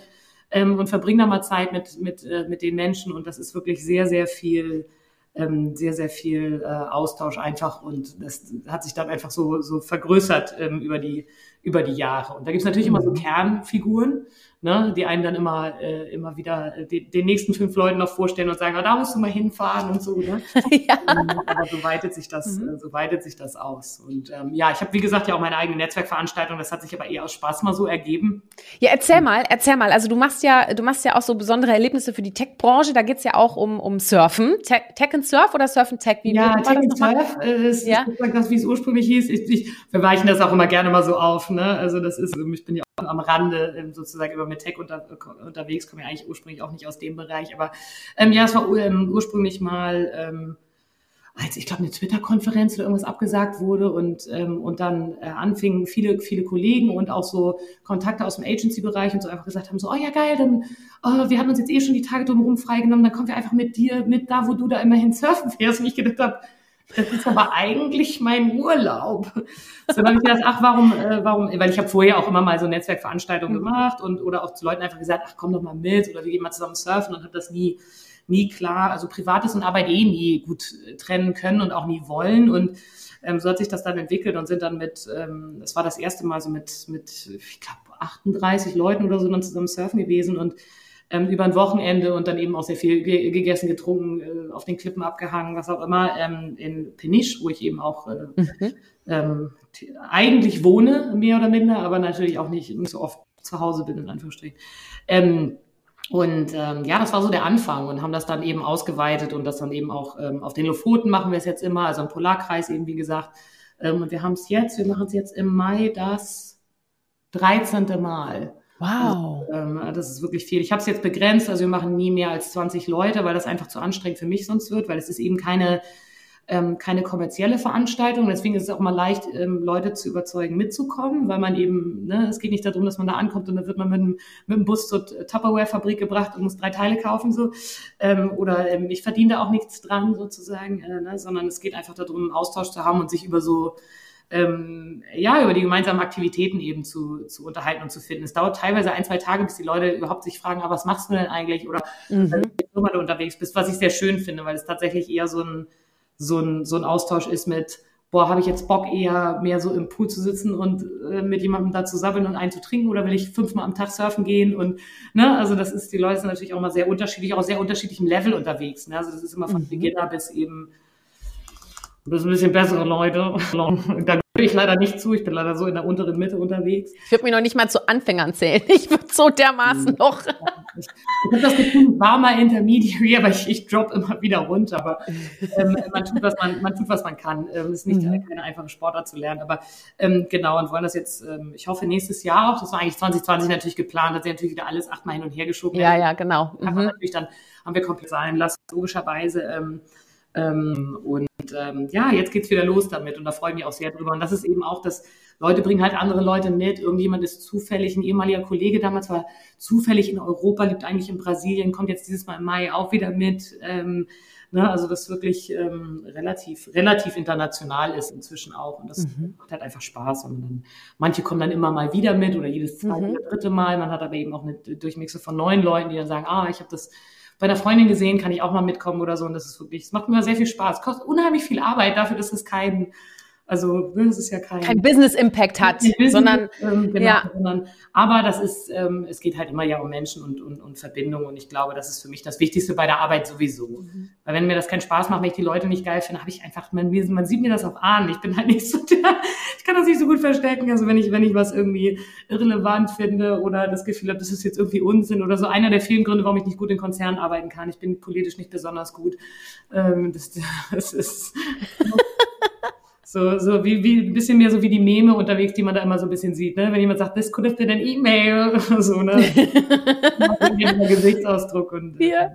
ähm, und verbringe da mal Zeit mit, mit, äh, mit den Menschen. Und das ist wirklich sehr, sehr viel, ähm, sehr, sehr viel äh, Austausch einfach. Und das hat sich dann einfach so, so vergrößert ähm, über, die, über die Jahre. Und da gibt es natürlich immer so mhm. Kernfiguren. Ne, die einen dann immer, äh, immer wieder äh, die, den nächsten fünf Leuten noch vorstellen und sagen, ah, da musst du mal hinfahren und so. Ne? ja. Aber so weitet sich das, mhm. Äh, so weitet sich das aus. Und ähm, ja, ich habe wie gesagt ja auch meine eigene Netzwerkveranstaltung. Das hat sich aber eher aus Spaß mal so ergeben. Ja, erzähl mal, erzähl mal. Also du machst ja, du machst ja auch so besondere Erlebnisse für die Tech-Branche. Da geht's ja auch um um Surfen, Tech, Tech and Surf oder Surf and Tech. Wie ja, Tech and Surf äh, ist ja? das, wie es ursprünglich hieß. Ich, ich, wir weichen das auch immer gerne mal so auf. Ne? Also das ist, ich bin ja auch am Rande ähm, sozusagen über mit Tech unter, unterwegs, komme ja eigentlich ursprünglich auch nicht aus dem Bereich, aber ähm, ja, es war ähm, ursprünglich mal ähm, als ich glaube eine Twitter-Konferenz oder irgendwas abgesagt wurde und ähm, und dann äh, anfingen viele viele Kollegen und auch so Kontakte aus dem Agency-Bereich und so einfach gesagt haben so oh ja geil dann oh, wir haben uns jetzt eh schon die Tage drumherum freigenommen dann kommen wir einfach mit dir mit da wo du da immerhin surfen fährst und ich gedacht habe das ist aber eigentlich mein Urlaub. So habe ich gedacht, ach, warum, äh, warum, weil ich habe vorher auch immer mal so Netzwerkveranstaltungen mhm. gemacht und oder auch zu Leuten einfach gesagt, ach, komm doch mal mit oder wir gehen mal zusammen surfen und habe das nie, nie klar, also Privates und Arbeit eh nie gut äh, trennen können und auch nie wollen und ähm, so hat sich das dann entwickelt und sind dann mit, ähm, das war das erste Mal so mit, mit ich glaube, 38 Leuten oder so dann zusammen surfen gewesen und ähm, über ein Wochenende und dann eben auch sehr viel ge gegessen, getrunken, äh, auf den Klippen abgehangen, was auch immer, ähm, in Peniche, wo ich eben auch äh, mhm. ähm, eigentlich wohne, mehr oder minder, aber natürlich auch nicht, nicht so oft zu Hause bin, in Anführungsstrichen. Ähm, und ähm, ja, das war so der Anfang und haben das dann eben ausgeweitet und das dann eben auch ähm, auf den Lofoten machen wir es jetzt immer, also im Polarkreis eben, wie gesagt. Ähm, und wir haben es jetzt, wir machen es jetzt im Mai das 13. Mal. Wow. Also, ähm, das ist wirklich viel. Ich habe es jetzt begrenzt, also wir machen nie mehr als 20 Leute, weil das einfach zu anstrengend für mich sonst wird, weil es ist eben keine, ähm, keine kommerzielle Veranstaltung. Deswegen ist es auch mal leicht, ähm, Leute zu überzeugen, mitzukommen, weil man eben, ne, es geht nicht darum, dass man da ankommt und dann wird man mit, dem, mit dem Bus zur Tupperware-Fabrik gebracht und muss drei Teile kaufen, so. Ähm, oder ähm, ich verdiene da auch nichts dran, sozusagen, äh, ne, sondern es geht einfach darum, einen Austausch zu haben und sich über so ähm, ja, über die gemeinsamen Aktivitäten eben zu, zu unterhalten und zu finden. Es dauert teilweise ein, zwei Tage, bis die Leute überhaupt sich fragen, ah, was machst du denn eigentlich? Oder mhm. wenn du unterwegs bist, was ich sehr schön finde, weil es tatsächlich eher so ein, so ein, so ein Austausch ist mit, boah, habe ich jetzt Bock eher mehr so im Pool zu sitzen und äh, mit jemandem da zu sabbeln und einen zu trinken oder will ich fünfmal am Tag surfen gehen und ne, also das ist, die Leute sind natürlich auch mal sehr unterschiedlich, auch sehr unterschiedlichem Level unterwegs. Ne? Also das ist immer von mhm. Beginner bis eben bis ein bisschen bessere Leute. Da gehöre ich leider nicht zu. Ich bin leider so in der unteren Mitte unterwegs. Ich würde mich noch nicht mal zu Anfängern zählen. Ich würde so dermaßen hm. noch. Ich, ich habe das Gefühl, war mal Intermediary, aber ich, ich drop immer wieder runter. Aber ähm, man tut, was man, man tut, was man kann. Ähm, es ist nicht mhm. keine einfache Sportart zu lernen. Aber ähm, genau, und wollen das jetzt, ähm, ich hoffe, nächstes Jahr auch. Das war eigentlich 2020 natürlich geplant, hat sich natürlich wieder alles achtmal hin und her geschoben. Ja, ja, genau. Mhm. Aber natürlich dann haben wir komplett sein lassen, logischerweise. Ähm, ähm, und ähm, ja, jetzt geht's wieder los damit und da freue ich mich auch sehr drüber. Und das ist eben auch, dass Leute bringen halt andere Leute mit. Irgendjemand ist zufällig, ein ehemaliger Kollege damals war zufällig in Europa, lebt eigentlich in Brasilien, kommt jetzt dieses Mal im Mai auch wieder mit. Ähm, ne, also das wirklich ähm, relativ, relativ international ist inzwischen auch. Und das mhm. macht halt einfach Spaß. Und dann, manche kommen dann immer mal wieder mit oder jedes zweite mhm. oder dritte Mal. Man hat aber eben auch eine Durchmixe von neun Leuten, die dann sagen, ah, ich habe das bei einer Freundin gesehen, kann ich auch mal mitkommen oder so. Und das ist wirklich, es macht mir sehr viel Spaß. Kostet unheimlich viel Arbeit dafür, dass es kein, also ne, das ist ja kein, kein Business Impact hat, Business, sondern, ähm, genau, ja. sondern aber das ist, ähm, es geht halt immer ja um Menschen und, und, und Verbindung und ich glaube, das ist für mich das Wichtigste bei der Arbeit sowieso. Mhm. Weil wenn mir das keinen Spaß macht, wenn ich die Leute nicht geil finde, habe ich einfach, man, man sieht mir das auch an. Ich bin halt nicht so der, ich kann das nicht so gut verstecken. Also wenn ich, wenn ich was irgendwie irrelevant finde oder das Gefühl habe, das ist jetzt irgendwie Unsinn oder so, einer der vielen Gründe, warum ich nicht gut in Konzernen arbeiten kann. Ich bin politisch nicht besonders gut. Ähm, das, das ist so, so wie, wie ein bisschen mehr so wie die Meme unterwegs, die man da immer so ein bisschen sieht, ne? Wenn jemand sagt, this could have been an email, so, ne? Gesichtsausdruck und äh, ja.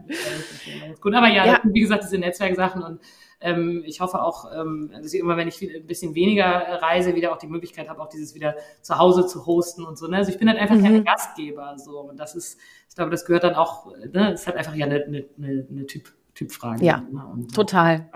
gut. Aber ja, ja. wie gesagt, diese Netzwerksachen und ähm, ich hoffe auch, ähm, dass ich immer, wenn ich ein bisschen weniger reise, wieder auch die Möglichkeit habe, auch dieses wieder zu Hause zu hosten und so. Ne? Also ich bin halt einfach mhm. kein Gastgeber. So. Und das ist, ich glaube, das gehört dann auch, ne? das ist halt einfach ja eine, eine, eine Typ Typfragen. Ja, und, total.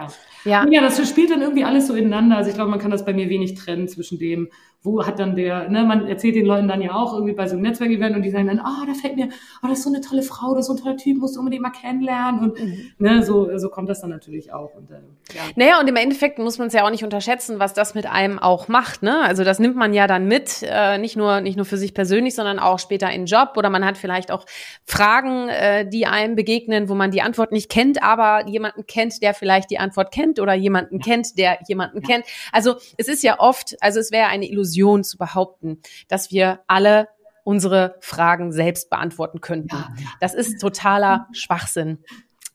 Ja. ja, das spielt dann irgendwie alles so ineinander. Also ich glaube, man kann das bei mir wenig trennen zwischen dem, wo hat dann der, ne, man erzählt den Leuten dann ja auch irgendwie bei so einem Netzwerkevent und die sagen dann, oh, da fällt mir, oh, das ist so eine tolle Frau, das ist so ein toller Typ, musst du unbedingt mal kennenlernen und mhm. ne, so, so kommt das dann natürlich auch. Und, äh, ja. Naja, und im Endeffekt muss man es ja auch nicht unterschätzen, was das mit einem auch macht, ne? Also das nimmt man ja dann mit, äh, nicht nur nicht nur für sich persönlich, sondern auch später in Job oder man hat vielleicht auch Fragen, äh, die einem begegnen, wo man die Antwort nicht kennt, aber jemanden kennt, der vielleicht die Antwort kennt oder jemanden ja. kennt, der jemanden ja. kennt. Also es ist ja oft, also es wäre eine Illusion Illusion zu behaupten, dass wir alle unsere Fragen selbst beantworten könnten. Ja. Das ist totaler Schwachsinn.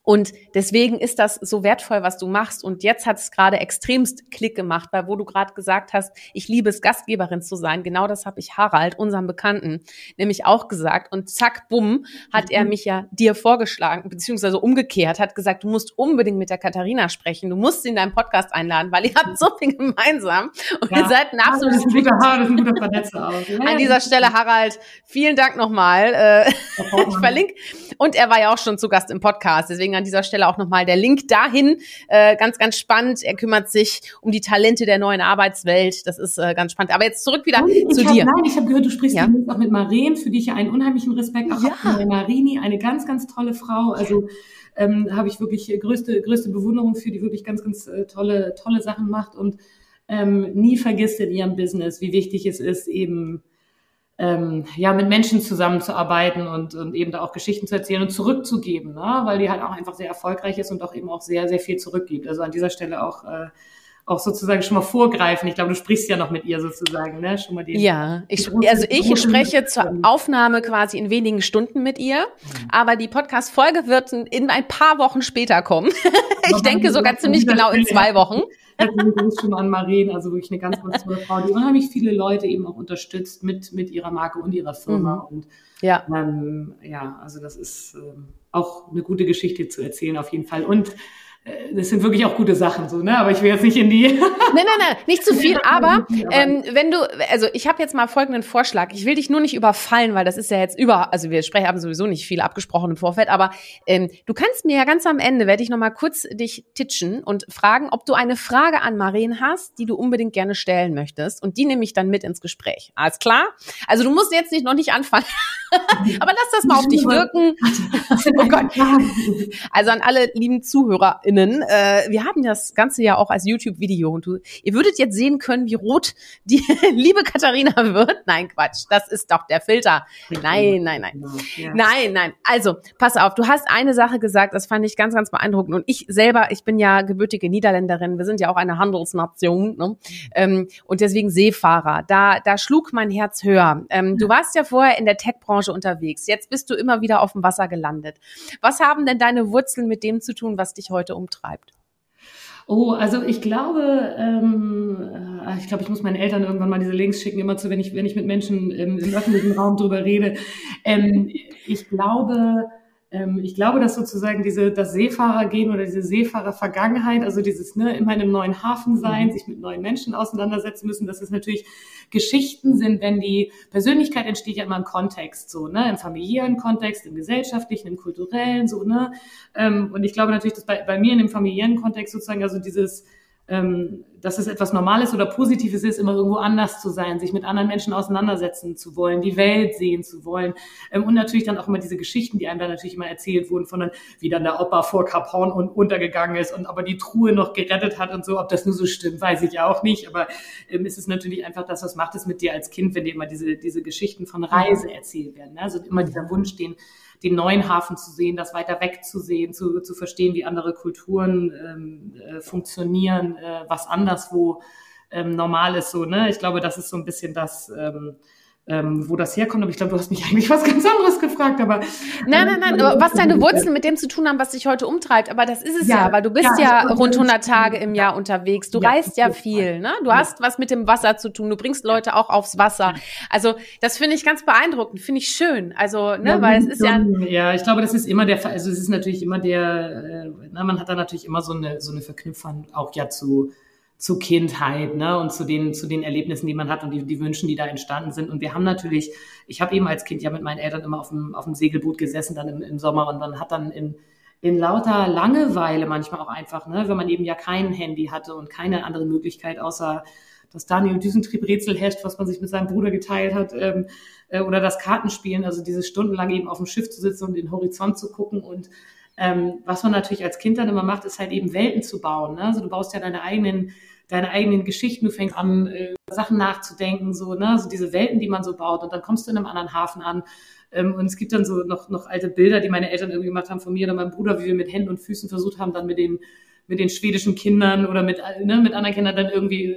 Und deswegen ist das so wertvoll, was du machst. Und jetzt hat es gerade extremst Klick gemacht, weil wo du gerade gesagt hast, ich liebe es, Gastgeberin zu sein. Genau das habe ich Harald, unserem Bekannten, nämlich auch gesagt. Und zack, bumm, hat er mhm. mich ja dir vorgeschlagen, beziehungsweise umgekehrt, hat gesagt, du musst unbedingt mit der Katharina sprechen. Du musst sie in deinen Podcast einladen, weil ihr habt so viel gemeinsam. Und ja. ihr seid ein absolutes das ist ein guter Vernetzer auch. Ja, An dieser Stelle, Harald, vielen Dank nochmal. Äh, ich verlinke. Und er war ja auch schon zu Gast im Podcast. Deswegen Deswegen an dieser Stelle auch nochmal der Link dahin. Äh, ganz, ganz spannend. Er kümmert sich um die Talente der neuen Arbeitswelt. Das ist äh, ganz spannend. Aber jetzt zurück wieder zu hab, dir. Nein, ich habe gehört, du sprichst ja. auch mit Maren, für die ich ja einen unheimlichen Respekt auch ja. habe. Marini, eine ganz, ganz tolle Frau. Also ähm, habe ich wirklich größte, größte Bewunderung für, die wirklich ganz, ganz äh, tolle, tolle Sachen macht und ähm, nie vergisst in ihrem Business, wie wichtig es ist, eben ähm, ja, mit Menschen zusammenzuarbeiten und, und eben da auch Geschichten zu erzählen und zurückzugeben, ne? weil die halt auch einfach sehr erfolgreich ist und auch eben auch sehr, sehr viel zurückgibt. Also an dieser Stelle auch, äh, auch sozusagen schon mal vorgreifen. Ich glaube, du sprichst ja noch mit ihr sozusagen, ne? Schon mal den, ja, ich, also ich spreche zur Aufnahme quasi in wenigen Stunden mit ihr, mhm. aber die Podcast-Folge wird in ein paar Wochen später kommen. ich denke sogar ziemlich genau in zwei Wochen. Schon an Marien, also wirklich eine ganz, ganz tolle Frau, die unheimlich viele Leute eben auch unterstützt mit, mit ihrer Marke und ihrer Firma. Mhm. Und ja. Ähm, ja, also das ist ähm, auch eine gute Geschichte zu erzählen auf jeden Fall. Und das sind wirklich auch gute Sachen so, ne? Aber ich will jetzt nicht in die. nein, nein, nein, nicht zu viel. Aber ähm, wenn du, also ich habe jetzt mal folgenden Vorschlag. Ich will dich nur nicht überfallen, weil das ist ja jetzt über, also wir sprechen haben sowieso nicht viel abgesprochen im Vorfeld. Aber ähm, du kannst mir ja ganz am Ende werde ich noch mal kurz dich titschen und fragen, ob du eine Frage an Maren hast, die du unbedingt gerne stellen möchtest. Und die nehme ich dann mit ins Gespräch. Alles klar? Also du musst jetzt nicht noch nicht anfangen. aber lass das mal auf dich wirken. oh Gott. Also an alle lieben Zuhörer HörerInnen. Äh, wir haben das Ganze ja auch als YouTube-Video und du, ihr würdet jetzt sehen können, wie rot die liebe Katharina wird. Nein, Quatsch, das ist doch der Filter. Nein, nein, nein. Nein, nein. Also, pass auf, du hast eine Sache gesagt, das fand ich ganz, ganz beeindruckend. Und ich selber, ich bin ja gebürtige Niederländerin, wir sind ja auch eine Handelsnation ne? ähm, und deswegen Seefahrer. Da, da schlug mein Herz höher. Ähm, du warst ja vorher in der Tech-Branche unterwegs, jetzt bist du immer wieder auf dem Wasser gelandet. Was haben denn deine Wurzeln mit dem zu tun, was dich heute umtreibt? Oh, also ich glaube, ähm, äh, ich glaube, ich muss meinen Eltern irgendwann mal diese Links schicken, immer zu, wenn ich, wenn ich mit Menschen im, im öffentlichen Raum drüber rede. Ähm, ich glaube, ich glaube, dass sozusagen diese, das Seefahrergehen oder diese Seefahrervergangenheit, also dieses ne, immer in einem neuen Hafen sein, mhm. sich mit neuen Menschen auseinandersetzen müssen, dass es natürlich Geschichten sind, wenn die Persönlichkeit entsteht ja immer im Kontext, so, ne, im familiären Kontext, im gesellschaftlichen, im kulturellen, so, ne. Ähm, und ich glaube natürlich, dass bei, bei mir in dem familiären Kontext sozusagen, also dieses, ähm, dass es etwas Normales oder Positives ist, immer irgendwo anders zu sein, sich mit anderen Menschen auseinandersetzen zu wollen, die Welt sehen zu wollen. Ähm, und natürlich dann auch immer diese Geschichten, die einem dann natürlich immer erzählt wurden, von dann, wie dann der Opa vor Kap Horn und untergegangen ist und aber die Truhe noch gerettet hat und so. Ob das nur so stimmt, weiß ich auch nicht. Aber ähm, es ist natürlich einfach das, was macht es mit dir als Kind, wenn dir immer diese, diese Geschichten von Reise erzählt werden. Ne? Also immer dieser Wunsch, den, den neuen Hafen zu sehen, das weiter weg zu sehen, zu, zu verstehen, wie andere Kulturen ähm, äh, funktionieren, äh, was anderswo ähm, normal ist. So, ne? Ich glaube, das ist so ein bisschen das, ähm, ähm, wo das herkommt. Aber ich glaube, du hast mich eigentlich was ganz anderes gefragt. Aber nein, nein, nein. Aber was deine Wurzeln mit dem zu tun haben, was dich heute umtreibt. Aber das ist es ja, ja weil du bist ja, ja rund 100 Tage im Jahr unterwegs. Du ja, reist ja viel, ne? Du hast was mit dem Wasser zu tun. Du bringst Leute auch aufs Wasser. Also das finde ich ganz beeindruckend. Finde ich schön. Also ne, weil es ist ja ja, ich glaube, das ist immer der Fall. Also es ist natürlich immer der. Äh, na, man hat da natürlich immer so eine so eine Verknüpfung auch ja zu zu Kindheit ne, und zu den, zu den Erlebnissen, die man hat und die, die Wünschen, die da entstanden sind. Und wir haben natürlich, ich habe eben als Kind ja mit meinen Eltern immer auf dem, auf dem Segelboot gesessen, dann im, im Sommer und dann hat dann in, in lauter Langeweile manchmal auch einfach, ne, wenn man eben ja kein Handy hatte und keine andere Möglichkeit außer das Daniel Düsentrieb-Rätsel-Heft, was man sich mit seinem Bruder geteilt hat, ähm, äh, oder das Kartenspielen, also dieses stundenlang eben auf dem Schiff zu sitzen und den Horizont zu gucken und ähm, was man natürlich als Kind dann immer macht, ist halt eben Welten zu bauen. Ne? Also du baust ja deine eigenen, deine eigenen Geschichten, du fängst an, äh, Sachen nachzudenken, so, ne? so diese Welten, die man so baut. Und dann kommst du in einem anderen Hafen an. Ähm, und es gibt dann so noch, noch alte Bilder, die meine Eltern irgendwie gemacht haben von mir oder meinem Bruder, wie wir mit Händen und Füßen versucht haben, dann mit den mit den schwedischen Kindern oder mit, ne, mit anderen Kindern dann irgendwie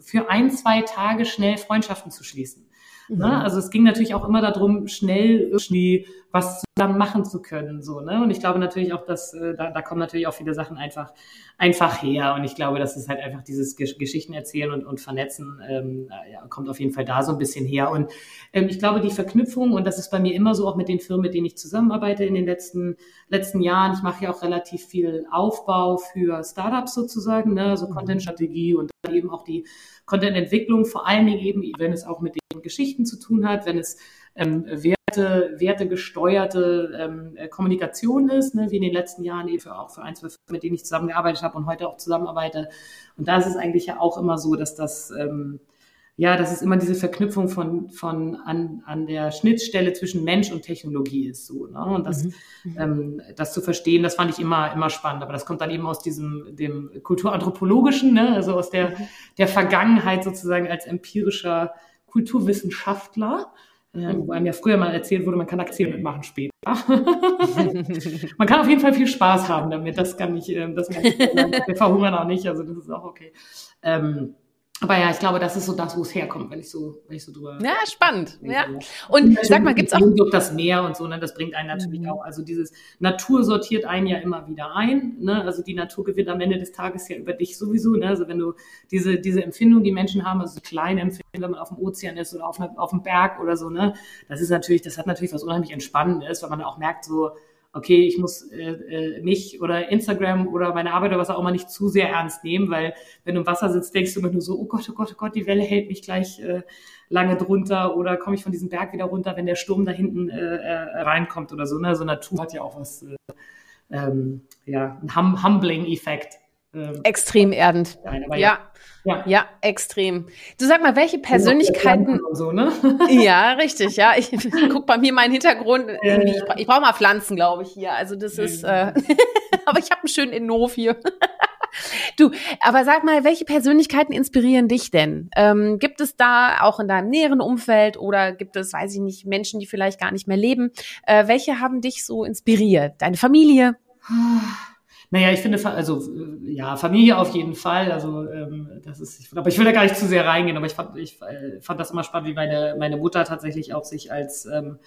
für ein, zwei Tage schnell Freundschaften zu schließen. Ne? Mhm. Ne? Also es ging natürlich auch immer darum, schnell irgendwie was zusammen machen zu können. So, ne? Und ich glaube natürlich auch, dass äh, da, da kommen natürlich auch viele Sachen einfach, einfach her. Und ich glaube, dass es halt einfach dieses Gesch Geschichten erzählen und, und vernetzen ähm, ja, kommt auf jeden Fall da so ein bisschen her. Und ähm, ich glaube, die Verknüpfung, und das ist bei mir immer so auch mit den Firmen, mit denen ich zusammenarbeite in den letzten, letzten Jahren, ich mache ja auch relativ viel Aufbau für Startups sozusagen, ne? also mhm. Content-Strategie und eben auch die Content-Entwicklung, vor allen Dingen eben, wenn es auch mit den Geschichten zu tun hat, wenn es ähm, Werte, wertegesteuerte ähm, Kommunikation ist, ne, wie in den letzten Jahren eben auch für ein, zwei Firmen, mit denen ich zusammengearbeitet habe und heute auch zusammenarbeite. Und da ist es eigentlich ja auch immer so, dass das ähm, ja, dass es immer diese Verknüpfung von, von an, an der Schnittstelle zwischen Mensch und Technologie ist so. Ne? Und das, mhm. mhm. ähm, das zu verstehen, das fand ich immer, immer spannend. Aber das kommt dann eben aus diesem dem Kulturanthropologischen, ne? also aus der, mhm. der Vergangenheit sozusagen als empirischer Kulturwissenschaftler. Äh, wo einem ja früher mal erzählt wurde, man kann Aktien mitmachen später. man kann auf jeden Fall viel Spaß haben damit. Das kann ich, äh, das kann ich, wir verhungern auch nicht, also das ist auch okay. Ähm, aber ja, ich glaube, das ist so das, wo es herkommt, wenn ich so, wenn ich so drüber. Ja, spannend. Ja. Und sag mal, gibt's auch das Meer und so, ne? Das bringt einen natürlich mhm. auch. Also dieses Natur sortiert einen ja immer wieder ein. Ne? Also die Natur gewinnt am Ende des Tages ja über dich sowieso. Ne? Also wenn du diese diese Empfindung, die Menschen haben, also kleine Empfindungen, wenn man auf dem Ozean ist oder auf, auf dem Berg oder so, ne, das ist natürlich, das hat natürlich was unheimlich Entspannendes, weil man auch merkt so okay, ich muss äh, äh, mich oder Instagram oder meine Arbeit oder was auch immer nicht zu sehr ernst nehmen, weil wenn du im Wasser sitzt, denkst du immer nur so, oh Gott, oh Gott, oh Gott, die Welle hält mich gleich äh, lange drunter oder komme ich von diesem Berg wieder runter, wenn der Sturm da hinten äh, äh, reinkommt oder so. Ne? So Natur hat ja auch was, äh, ähm, ja, ein hum Humbling-Effekt. Ähm, extrem erdend. Ja, ja. Ja. ja, extrem. Du sag mal, welche Persönlichkeiten. So, ne? ja, richtig, ja. Ich guck bei mir meinen Hintergrund. Äh, ich, ich brauche mal Pflanzen, glaube ich, hier. Also das ist. Äh, aber ich habe einen schönen Innenhof hier. Du, aber sag mal, welche Persönlichkeiten inspirieren dich denn? Ähm, gibt es da auch in deinem näheren Umfeld oder gibt es, weiß ich nicht, Menschen, die vielleicht gar nicht mehr leben? Äh, welche haben dich so inspiriert? Deine Familie? Naja, ich finde, also ja, Familie auf jeden Fall. Also ähm, das ist, ich, aber ich will da gar nicht zu sehr reingehen. Aber ich fand, ich äh, fand das immer spannend, wie meine meine Mutter tatsächlich auch sich als ähm,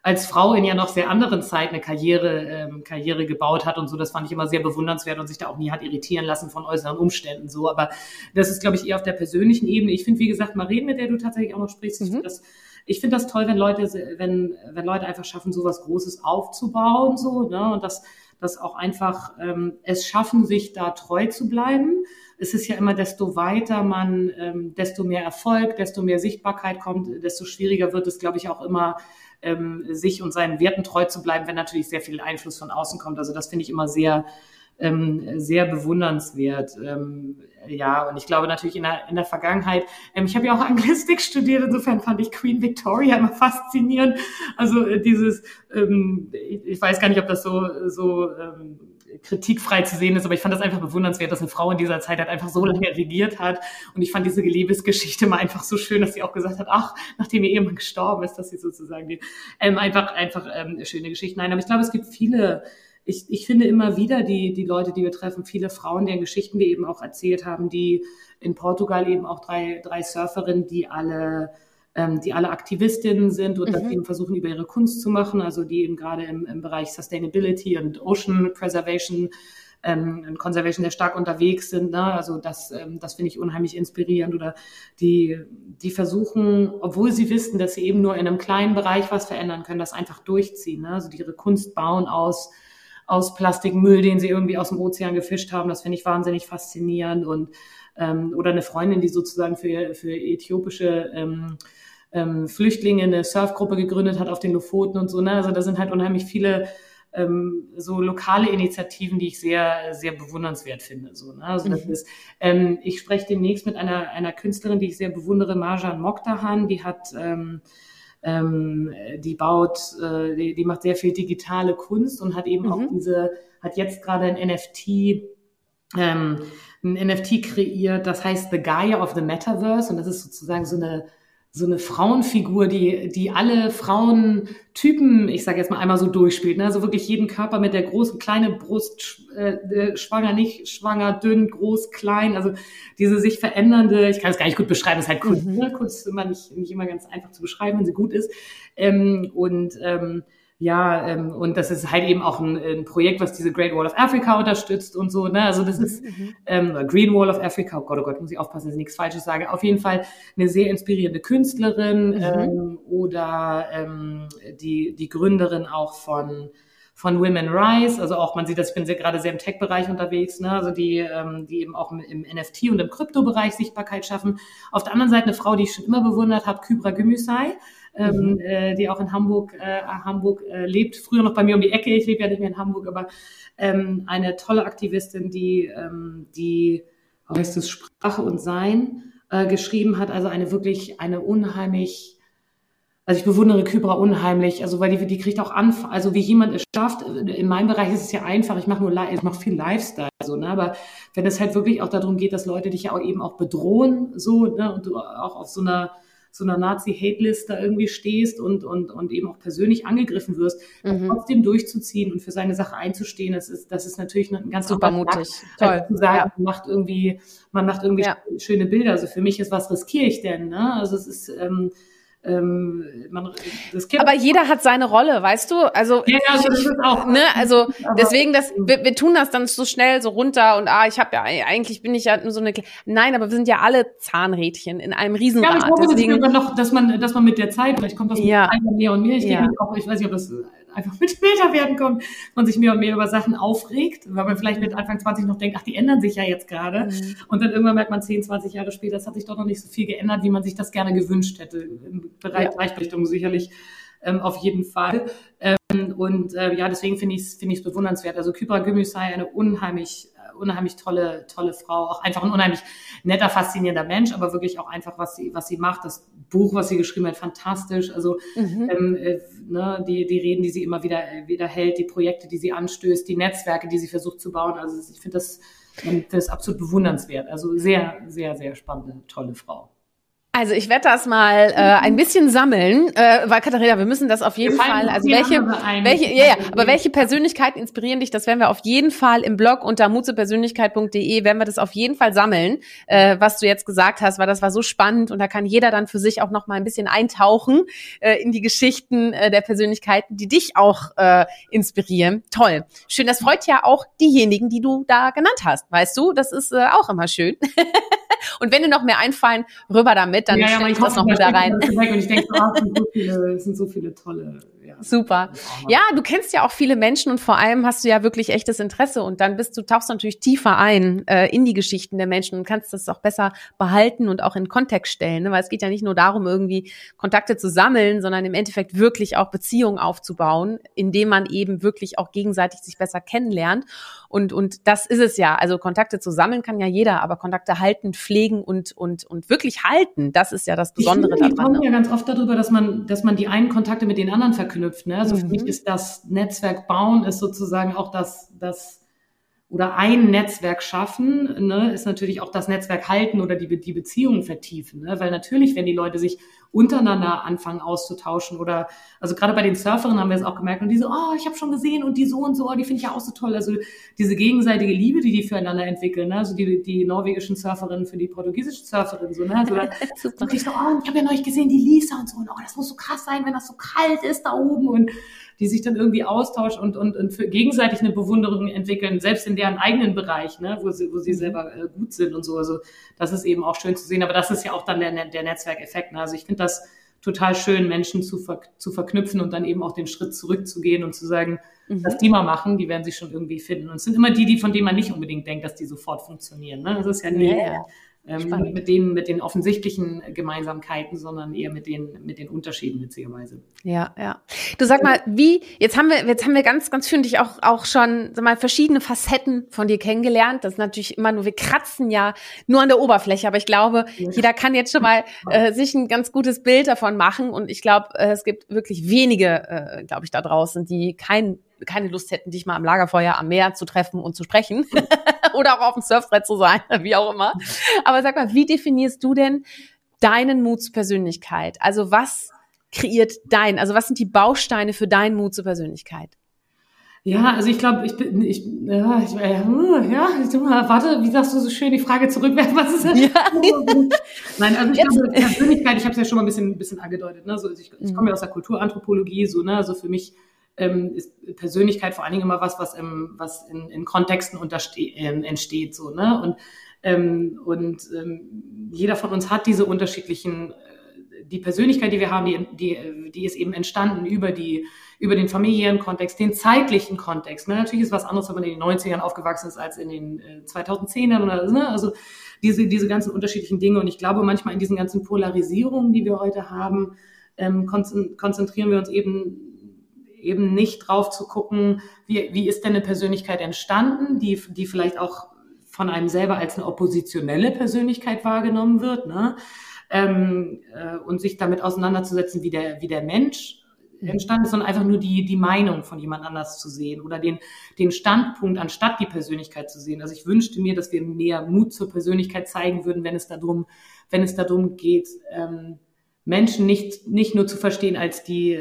als Frau in ja noch sehr anderen Zeit eine Karriere ähm, Karriere gebaut hat und so. Das fand ich immer sehr bewundernswert und sich da auch nie hat irritieren lassen von äußeren Umständen so. Aber das ist, glaube ich, eher auf der persönlichen Ebene. Ich finde, wie gesagt, Maren, mit der du tatsächlich auch noch sprichst, mhm. ich finde das ich finde das toll, wenn Leute, wenn, wenn Leute einfach schaffen, so was Großes aufzubauen, so, ne, und das, das auch einfach ähm, es schaffen, sich da treu zu bleiben. Es ist ja immer, desto weiter man, ähm, desto mehr Erfolg, desto mehr Sichtbarkeit kommt, desto schwieriger wird es, glaube ich, auch immer, ähm, sich und seinen Werten treu zu bleiben, wenn natürlich sehr viel Einfluss von außen kommt. Also das finde ich immer sehr, ähm, sehr bewundernswert. Ähm, ja, und ich glaube natürlich in der, in der Vergangenheit, ähm, ich habe ja auch Anglistik studiert, insofern fand ich Queen Victoria immer faszinierend. Also äh, dieses, ähm, ich, ich, weiß gar nicht, ob das so, so ähm, kritikfrei zu sehen ist, aber ich fand das einfach bewundernswert, dass eine Frau in dieser Zeit halt einfach so lange regiert hat. Und ich fand diese Liebesgeschichte mal einfach so schön, dass sie auch gesagt hat, ach, nachdem ihr Ehemann gestorben ist, dass sie sozusagen die, ähm, einfach, einfach ähm, schöne Geschichten. Nein, aber ich glaube, es gibt viele ich, ich finde immer wieder die, die Leute, die wir treffen, viele Frauen, deren Geschichten wir eben auch erzählt haben, die in Portugal eben auch drei, drei Surferinnen, die alle ähm, die alle Aktivistinnen sind und mhm. das eben versuchen, über ihre Kunst zu machen, also die eben gerade im, im Bereich Sustainability und Ocean Preservation ähm, und Conservation sehr stark unterwegs sind. Ne? Also das, ähm, das finde ich unheimlich inspirierend. Oder die, die versuchen, obwohl sie wissen, dass sie eben nur in einem kleinen Bereich was verändern können, das einfach durchziehen. Ne? Also die ihre Kunst bauen aus aus Plastikmüll, den sie irgendwie aus dem Ozean gefischt haben. Das finde ich wahnsinnig faszinierend. Und ähm, oder eine Freundin, die sozusagen für, für äthiopische ähm, ähm, Flüchtlinge eine Surfgruppe gegründet hat auf den Lofoten und so. Ne? Also da sind halt unheimlich viele ähm, so lokale Initiativen, die ich sehr, sehr bewundernswert finde. So, ne? Also das mhm. ist, ähm, ich spreche demnächst mit einer, einer Künstlerin, die ich sehr bewundere, Marjan Mokhtahan, die hat ähm, ähm, die baut, äh, die, die macht sehr viel digitale Kunst und hat eben mhm. auch diese, hat jetzt gerade ein NFT, ähm, ein NFT kreiert, das heißt The Gaia of the Metaverse und das ist sozusagen so eine so eine Frauenfigur, die, die alle Frauentypen, ich sage jetzt mal einmal so durchspielt. Ne? Also wirklich jeden Körper mit der großen, kleine Brust, äh, äh, schwanger, nicht schwanger, dünn, groß, klein. Also diese sich verändernde, ich kann es gar nicht gut beschreiben, ist halt Kunst. Mhm. Ne? Kunst ist immer nicht, nicht immer ganz einfach zu beschreiben, wenn sie gut ist. Ähm, und ähm, ja, ähm, und das ist halt eben auch ein, ein, Projekt, was diese Great Wall of Africa unterstützt und so. Ne? Also das mhm, ist mhm. ähm, Green Wall of Africa. Oh Gott, oh Gott, muss ich aufpassen, dass ich nichts Falsches sage. Auf jeden Fall eine sehr inspirierende Künstlerin mhm. ähm, oder ähm, die die Gründerin auch von von Women Rise, also auch man sieht, dass ich bin sehr, gerade sehr im Tech-Bereich unterwegs, ne? also die, ähm, die eben auch im, NFT und im Krypto-Bereich Sichtbarkeit schaffen. Auf der anderen Seite eine Frau, die ich schon immer bewundert habe, Kybra Gümüşay, ähm, mhm. äh, die auch in Hamburg, äh, Hamburg äh, lebt, früher noch bei mir um die Ecke, ich lebe ja nicht mehr in Hamburg, aber ähm, eine tolle Aktivistin, die, ähm, die, wie heißt es, Sprache und Sein äh, geschrieben hat, also eine wirklich, eine unheimlich, also ich bewundere Kybra unheimlich, also weil die, die kriegt auch an, also wie jemand es schafft. In meinem Bereich ist es ja einfach. Ich mache nur, ich mache viel Lifestyle, so ne. Aber wenn es halt wirklich auch darum geht, dass Leute dich ja auch eben auch bedrohen, so ne, und du auch auf so einer so einer Nazi-Hate-List da irgendwie stehst und, und, und eben auch persönlich angegriffen wirst, mhm. trotzdem durchzuziehen und für seine Sache einzustehen, das ist, das ist natürlich ein ganz super mutig. Toll. Zu sagen, ja. man macht irgendwie, man macht irgendwie ja. schöne Bilder. Also für mich ist, was riskiere ich denn? Ne? Also es ist, ähm, ähm, man, das aber jeder hat seine Rolle, weißt du? Also, ja, also das ist auch. Ne, also deswegen, das, wir, wir tun das dann so schnell so runter und ah, ich habe ja eigentlich bin ich ja nur so eine. Nein, aber wir sind ja alle Zahnrädchen in einem Riesenrad. Ja, ich hoffe, deswegen, noch, dass man, dass man mit der Zeit, vielleicht kommt das ja. mit mehr und mehr. Ich, ja. auch, ich weiß nicht, ob das einfach mit später werden kommt, man sich mehr und mehr über Sachen aufregt, weil man vielleicht mit Anfang 20 noch denkt, ach, die ändern sich ja jetzt gerade. Mhm. Und dann irgendwann merkt man 10, 20 Jahre später, es hat sich doch noch nicht so viel geändert, wie man sich das gerne gewünscht hätte. Im Bereich ja. Gleichberechtigung sicherlich ähm, auf jeden Fall. Ähm, und äh, ja, deswegen finde ich es finde ich bewundernswert. Also Kybra Gümüşay, eine unheimlich unheimlich tolle, tolle Frau, auch einfach ein unheimlich netter, faszinierender Mensch, aber wirklich auch einfach, was sie, was sie macht. Das Buch, was sie geschrieben hat, fantastisch. Also mhm. ähm, äh, ne, die, die Reden, die sie immer wieder, äh, wieder hält, die Projekte, die sie anstößt, die Netzwerke, die sie versucht zu bauen. Also ich finde das, das absolut bewundernswert. Also sehr, sehr, sehr spannende, tolle Frau. Also ich werde das mal äh, ein bisschen sammeln, äh, weil Katharina, wir müssen das auf jeden Fall. Also welche, welche, ja, ja, aber welche Persönlichkeiten inspirieren dich? Das werden wir auf jeden Fall im Blog unter mutzepersönlichkeit.de werden wir das auf jeden Fall sammeln, äh, was du jetzt gesagt hast, weil das war so spannend und da kann jeder dann für sich auch noch mal ein bisschen eintauchen äh, in die Geschichten äh, der Persönlichkeiten, die dich auch äh, inspirieren. Toll, schön. Das freut ja auch diejenigen, die du da genannt hast, weißt du? Das ist äh, auch immer schön. Und wenn dir noch mehr einfallen, rüber damit, dann ja, ja, stelle ich das noch mit da rein. Und ich denke, oh, es, sind so viele, es sind so viele tolle Super. Ja, du kennst ja auch viele Menschen und vor allem hast du ja wirklich echtes Interesse und dann bist du, tauchst du natürlich tiefer ein äh, in die Geschichten der Menschen und kannst das auch besser behalten und auch in Kontext stellen. Ne? Weil es geht ja nicht nur darum, irgendwie Kontakte zu sammeln, sondern im Endeffekt wirklich auch Beziehungen aufzubauen, indem man eben wirklich auch gegenseitig sich besser kennenlernt. Und, und das ist es ja. Also Kontakte zu sammeln kann ja jeder, aber Kontakte halten, pflegen und, und, und wirklich halten, das ist ja das Besondere ich finde, daran. Wir ne? ja ganz oft darüber, dass man, dass man die einen Kontakte mit den anderen verknüpft. Ne? Also mhm. für mich mhm. ist das Netzwerk bauen, ist sozusagen auch das, das oder ein Netzwerk schaffen, ne, ist natürlich auch das Netzwerk halten oder die, die Beziehungen vertiefen. Ne? Weil natürlich, wenn die Leute sich untereinander anfangen auszutauschen oder, also gerade bei den Surferinnen haben wir es auch gemerkt und die so, oh, ich habe schon gesehen und die so und so, oh, die finde ich ja auch so toll. Also diese gegenseitige Liebe, die die füreinander entwickeln, ne? also die, die norwegischen Surferinnen für die portugiesischen Surferinnen, so, ne? Also, Super. So, ich so, oh, ich habe ja neulich gesehen, die Lisa und so, und oh, das muss so krass sein, wenn das so kalt ist da oben und die sich dann irgendwie austauschen und, und, und für gegenseitig eine Bewunderung entwickeln, selbst in deren eigenen Bereich, ne, wo sie, wo sie selber äh, gut sind und so. Also das ist eben auch schön zu sehen. Aber das ist ja auch dann der, der Netzwerkeffekt. Ne? Also ich finde das total schön, Menschen zu, ver zu verknüpfen und dann eben auch den Schritt zurückzugehen und zu sagen, mhm. dass die mal machen, die werden sich schon irgendwie finden. Und es sind immer die, die von denen man nicht unbedingt denkt, dass die sofort funktionieren. Ne? Das ist ja nie, yeah. Ähm, mit denen, mit den offensichtlichen Gemeinsamkeiten, sondern eher mit den, mit den Unterschieden witzigerweise. Ja, ja. Du sag mal, wie, jetzt haben wir, jetzt haben wir ganz, ganz schön dich auch, auch schon, sag mal, verschiedene Facetten von dir kennengelernt. Das ist natürlich immer nur, wir kratzen ja nur an der Oberfläche, aber ich glaube, ja. jeder kann jetzt schon mal äh, sich ein ganz gutes Bild davon machen und ich glaube, äh, es gibt wirklich wenige, äh, glaube ich, da draußen, die kein keine Lust hätten, dich mal am Lagerfeuer am Meer zu treffen und zu sprechen oder auch auf dem Surfbrett zu sein, wie auch immer. Aber sag mal, wie definierst du denn deinen Mut zur Persönlichkeit? Also was kreiert dein, also was sind die Bausteine für deinen Mut zur Persönlichkeit? Ja, also ich glaube, ich bin, ich, ja, ich, äh, ja, ich, warte, wie sagst du so schön die Frage zurückwerfen, was ist das? Ja. Nein, also ich glaube, Persönlichkeit, ich habe es ja schon mal ein bisschen, ein bisschen angedeutet, ne, so, ich, ich komme ja aus der Kulturanthropologie, so, ne, also für mich ähm, ist Persönlichkeit vor allen Dingen immer was, was, im, was in, in Kontexten unterste äh, entsteht. So, ne? Und, ähm, und ähm, jeder von uns hat diese unterschiedlichen, äh, die Persönlichkeit, die wir haben, die, die, die ist eben entstanden über, die, über den familiären Kontext, den zeitlichen Kontext. Ne? Natürlich ist was anderes, wenn man in den 90ern aufgewachsen ist, als in den äh, 2010ern oder ne? also diese, diese ganzen unterschiedlichen Dinge. Und ich glaube, manchmal in diesen ganzen Polarisierungen, die wir heute haben, ähm, konzentrieren wir uns eben eben nicht drauf zu gucken, wie, wie ist denn eine Persönlichkeit entstanden, die, die vielleicht auch von einem selber als eine oppositionelle Persönlichkeit wahrgenommen wird, ne? Ähm, äh, und sich damit auseinanderzusetzen, wie der, wie der Mensch entstanden ist, sondern einfach nur die, die Meinung von jemand anders zu sehen oder den, den Standpunkt anstatt die Persönlichkeit zu sehen. Also ich wünschte mir, dass wir mehr Mut zur Persönlichkeit zeigen würden, wenn es darum, wenn es darum geht, ähm, Menschen nicht, nicht nur zu verstehen als die,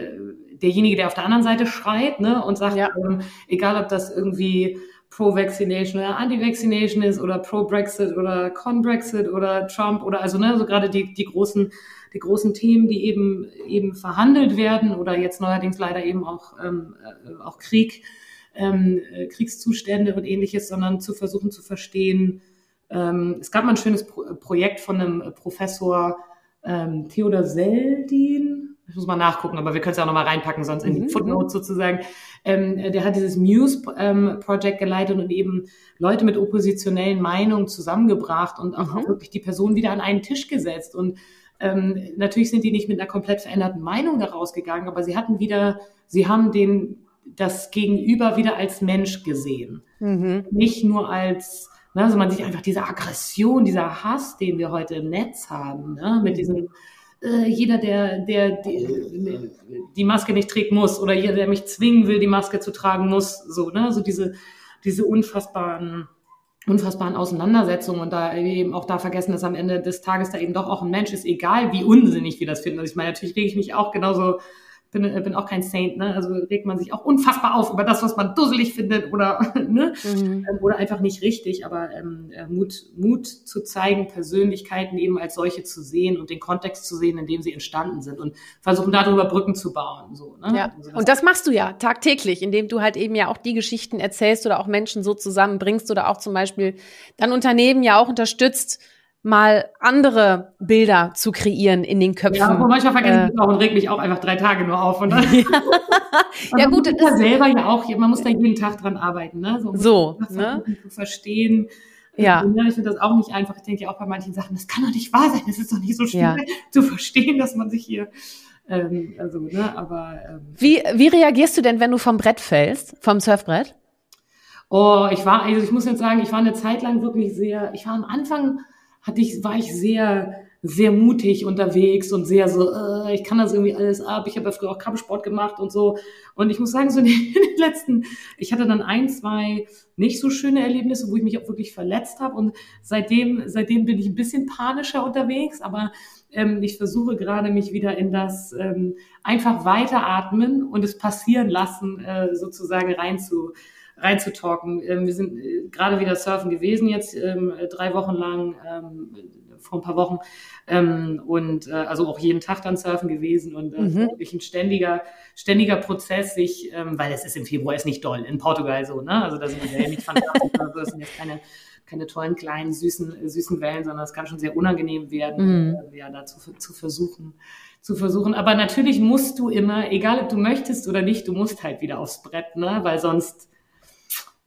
derjenige, der auf der anderen Seite schreit, ne, und sagt, ja. ähm, egal ob das irgendwie Pro-Vaccination oder Anti-Vaccination ist oder Pro-Brexit oder Con-Brexit oder Trump oder also, ne, so gerade die, die großen, die großen Themen, die eben, eben verhandelt werden oder jetzt neuerdings leider eben auch, ähm, äh, auch Krieg, ähm, äh, Kriegszustände und ähnliches, sondern zu versuchen zu verstehen, ähm, es gab mal ein schönes Pro Projekt von einem Professor, ähm, Theodor Seldin, ich muss mal nachgucken, aber wir können es ja auch nochmal reinpacken, sonst in die mhm. Footnotes sozusagen. Ähm, der hat dieses Muse ähm, Project geleitet und eben Leute mit oppositionellen Meinungen zusammengebracht und auch, mhm. wirklich die Person wieder an einen Tisch gesetzt. Und ähm, natürlich sind die nicht mit einer komplett veränderten Meinung da rausgegangen, aber sie hatten wieder, sie haben den, das Gegenüber wieder als Mensch gesehen. Mhm. Nicht nur als Ne, also man sich einfach diese Aggression, dieser Hass, den wir heute im Netz haben, ne, mit diesem äh, jeder, der, der die, die Maske nicht trägt muss oder jeder, der mich zwingen will, die Maske zu tragen muss, so, ne, also diese, diese unfassbaren, unfassbaren Auseinandersetzungen und da eben auch da vergessen, dass am Ende des Tages da eben doch auch ein Mensch ist, egal wie unsinnig wir das finden. Also ich meine, natürlich rege ich mich auch genauso bin, äh, bin auch kein Saint, ne? Also regt man sich auch unfassbar auf über das, was man dusselig findet oder, ne? Mhm. Ähm, oder einfach nicht richtig. Aber ähm, äh, Mut, Mut zu zeigen, Persönlichkeiten eben als solche zu sehen und den Kontext zu sehen, in dem sie entstanden sind und versuchen darüber Brücken zu bauen. So, ne? Ja. Also das und das machst du ja tagtäglich, indem du halt eben ja auch die Geschichten erzählst oder auch Menschen so zusammenbringst oder auch zum Beispiel dann Unternehmen ja auch unterstützt, mal andere Bilder zu kreieren in den Köpfen. Ja, manchmal vergesse äh, ich auch und reg mich auch einfach drei Tage nur auf. Und dann, ja. und ja gut, das selber ja auch, man muss da jeden Tag dran arbeiten, ne? So, so ne? zu verstehen. Ja. Und, ich finde das auch nicht einfach. Ich denke ja auch bei manchen Sachen, das kann doch nicht wahr sein. Das ist doch nicht so schwer ja. zu verstehen, dass man sich hier ähm, also, ne, aber ähm, wie, wie reagierst du denn, wenn du vom Brett fällst, vom Surfbrett? Oh, ich war, also ich muss jetzt sagen, ich war eine Zeit lang wirklich sehr, ich war am Anfang hatte ich, war ich sehr, sehr mutig unterwegs und sehr so, äh, ich kann das irgendwie alles ab. Ich habe ja früher auch Kampfsport gemacht und so. Und ich muss sagen, so in den, letzten, ich hatte dann ein, zwei nicht so schöne Erlebnisse, wo ich mich auch wirklich verletzt habe. Und seitdem, seitdem bin ich ein bisschen panischer unterwegs, aber ähm, ich versuche gerade mich wieder in das ähm, einfach weiteratmen und es passieren lassen, äh, sozusagen rein zu reinzutalken. Ähm, wir sind äh, gerade wieder surfen gewesen jetzt ähm, drei Wochen lang, ähm, vor ein paar Wochen ähm, und äh, also auch jeden Tag dann surfen gewesen und äh, mhm. wirklich ein ständiger, ständiger Prozess, sich, ähm, weil es ist im Februar ist nicht doll in Portugal so, ne? Also da sind wir ja nicht fantastisch, also das sind jetzt keine keine tollen kleinen süßen süßen Wellen, sondern es kann schon sehr unangenehm werden, mhm. äh, ja dazu zu versuchen zu versuchen. Aber natürlich musst du immer, egal ob du möchtest oder nicht, du musst halt wieder aufs Brett, ne? Weil sonst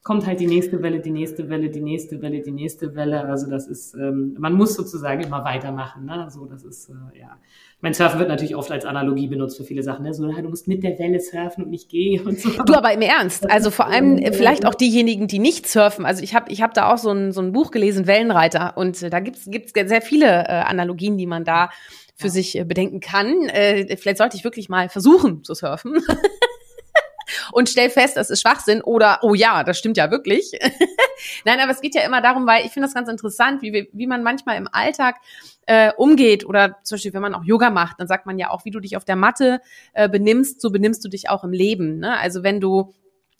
kommt halt die nächste Welle, die nächste Welle, die nächste Welle, die nächste Welle. Also das ist, ähm, man muss sozusagen immer weitermachen. Ne? So, das ist, äh, ja. Ich meine, Surfen wird natürlich oft als Analogie benutzt für viele Sachen. Ne? So, du musst mit der Welle surfen und nicht gehen und so. Du aber im Ernst. Also vor allem äh, vielleicht auch diejenigen, die nicht surfen. Also ich habe ich hab da auch so ein, so ein Buch gelesen, Wellenreiter. Und äh, da gibt's gibt's sehr viele äh, Analogien, die man da für ja. sich äh, bedenken kann. Äh, vielleicht sollte ich wirklich mal versuchen zu surfen. und stell fest, das ist Schwachsinn oder oh ja, das stimmt ja wirklich. Nein, aber es geht ja immer darum, weil ich finde das ganz interessant, wie, wie man manchmal im Alltag äh, umgeht oder zum Beispiel, wenn man auch Yoga macht, dann sagt man ja auch, wie du dich auf der Matte äh, benimmst, so benimmst du dich auch im Leben. Ne? Also wenn du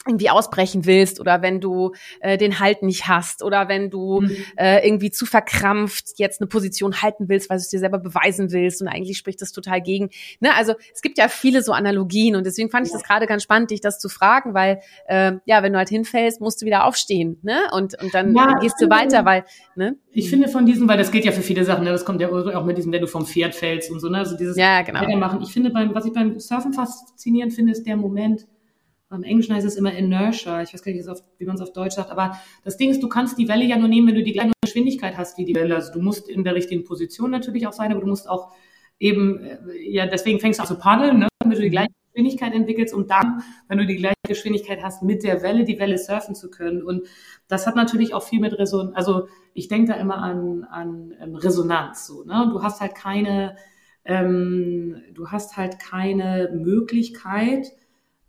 irgendwie ausbrechen willst oder wenn du äh, den Halt nicht hast oder wenn du mhm. äh, irgendwie zu verkrampft jetzt eine Position halten willst, weil du es dir selber beweisen willst und eigentlich spricht das total gegen. Ne? Also es gibt ja viele so Analogien und deswegen fand ich das gerade ganz spannend, dich das zu fragen, weil äh, ja, wenn du halt hinfällst, musst du wieder aufstehen ne? und, und dann ja, gehst du weiter, weil ne? Ich finde von diesen, weil das geht ja für viele Sachen, ne? das kommt ja auch mit diesem, wenn du vom Pferd fällst und so, ne? also dieses ja, genau. Weitermachen. Ich finde, beim, was ich beim Surfen faszinierend finde, ist der Moment, im Englischen heißt es immer Inertia. Ich weiß gar nicht, wie man es auf Deutsch sagt. Aber das Ding ist, du kannst die Welle ja nur nehmen, wenn du die gleiche Geschwindigkeit hast wie die Welle. Also du musst in der richtigen Position natürlich auch sein, aber du musst auch eben, äh, ja, deswegen fängst du an zu paddeln, ne? wenn du die gleiche Geschwindigkeit entwickelst, um dann, wenn du die gleiche Geschwindigkeit hast, mit der Welle die Welle surfen zu können. Und das hat natürlich auch viel mit Resonanz. Also ich denke da immer an, an ähm, Resonanz. So, ne? Du hast halt keine, ähm, du hast halt keine Möglichkeit,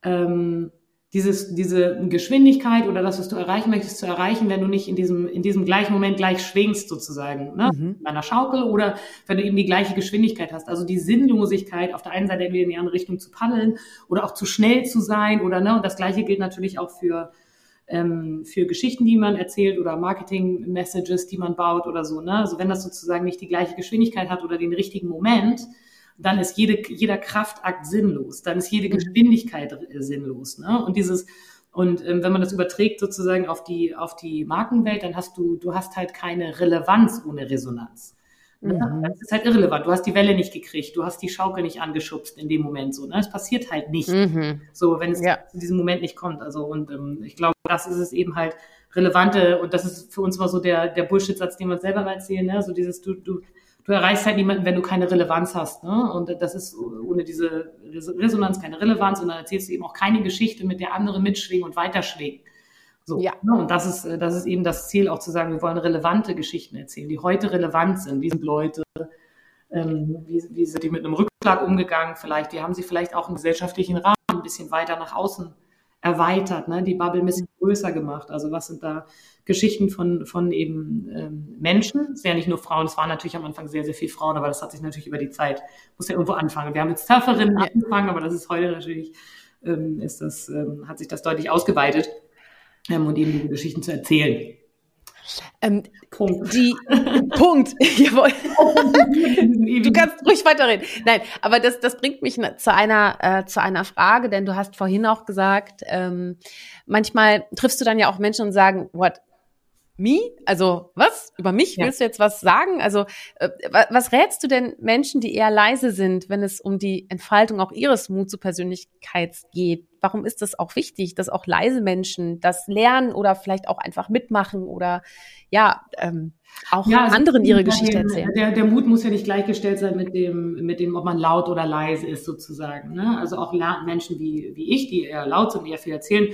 ähm, dieses, diese Geschwindigkeit oder das, was du erreichen möchtest, zu erreichen, wenn du nicht in diesem, in diesem gleichen Moment gleich schwingst, sozusagen, ne? Mhm. Bei einer Schaukel oder wenn du eben die gleiche Geschwindigkeit hast. Also die Sinnlosigkeit, auf der einen Seite entweder in die andere Richtung zu paddeln oder auch zu schnell zu sein oder, ne? Und das Gleiche gilt natürlich auch für, ähm, für Geschichten, die man erzählt oder Marketing-Messages, die man baut oder so, ne? Also wenn das sozusagen nicht die gleiche Geschwindigkeit hat oder den richtigen Moment, dann ist jede, jeder Kraftakt sinnlos, dann ist jede mhm. Geschwindigkeit sinnlos. Ne? Und dieses, und ähm, wenn man das überträgt sozusagen auf die, auf die Markenwelt, dann hast du, du hast halt keine Relevanz ohne Resonanz. Ne? Mhm. Das ist halt irrelevant. Du hast die Welle nicht gekriegt, du hast die Schaukel nicht angeschubst in dem Moment so. Ne? Es passiert halt nicht. Mhm. So, wenn es ja. zu diesem Moment nicht kommt. Also, und ähm, ich glaube, das ist es eben halt relevante, und das ist für uns immer so der, der Bullshit-Satz, den wir uns selber mal erzählen, ne? So dieses, du, du, du erreichst halt niemanden, wenn du keine Relevanz hast. Ne? Und das ist ohne diese Resonanz keine Relevanz und dann erzählst du eben auch keine Geschichte, mit der andere mitschwingen und weiterschwingen. So, ja. Ne? Und das ist, das ist eben das Ziel, auch zu sagen, wir wollen relevante Geschichten erzählen, die heute relevant sind. Wie sind Leute, ähm, wie, wie sind die mit einem Rückschlag umgegangen vielleicht, wie haben sie vielleicht auch einen gesellschaftlichen Rahmen ein bisschen weiter nach außen erweitert, ne? die Bubble ein bisschen größer gemacht. Also was sind da Geschichten von, von eben ähm, Menschen. Es ja nicht nur Frauen, es waren natürlich am Anfang sehr, sehr viele Frauen, aber das hat sich natürlich über die Zeit, muss ja irgendwo anfangen. Wir haben jetzt Surferinnen ja. angefangen, aber das ist heute natürlich, ähm, ist das, ähm, hat sich das deutlich ausgeweitet ähm, und eben diese Geschichten zu erzählen. Ähm, Punkt. Die, Punkt. Jawohl. du kannst ruhig weiterreden. Nein, aber das, das bringt mich zu einer, äh, zu einer Frage, denn du hast vorhin auch gesagt, ähm, manchmal triffst du dann ja auch Menschen und sagen, what, me? Also was? Über mich ja. willst du jetzt was sagen? Also äh, was rätst du denn Menschen, die eher leise sind, wenn es um die Entfaltung auch ihres Mut zur Persönlichkeit geht? Warum ist das auch wichtig, dass auch leise Menschen das lernen oder vielleicht auch einfach mitmachen oder ja, ähm, auch ja, also anderen ihre Geschichte erzählen. Der, der Mut muss ja nicht gleichgestellt sein mit dem, mit dem, ob man laut oder leise ist sozusagen. Ne? Also auch Menschen wie, wie ich, die eher laut sind und eher viel erzählen,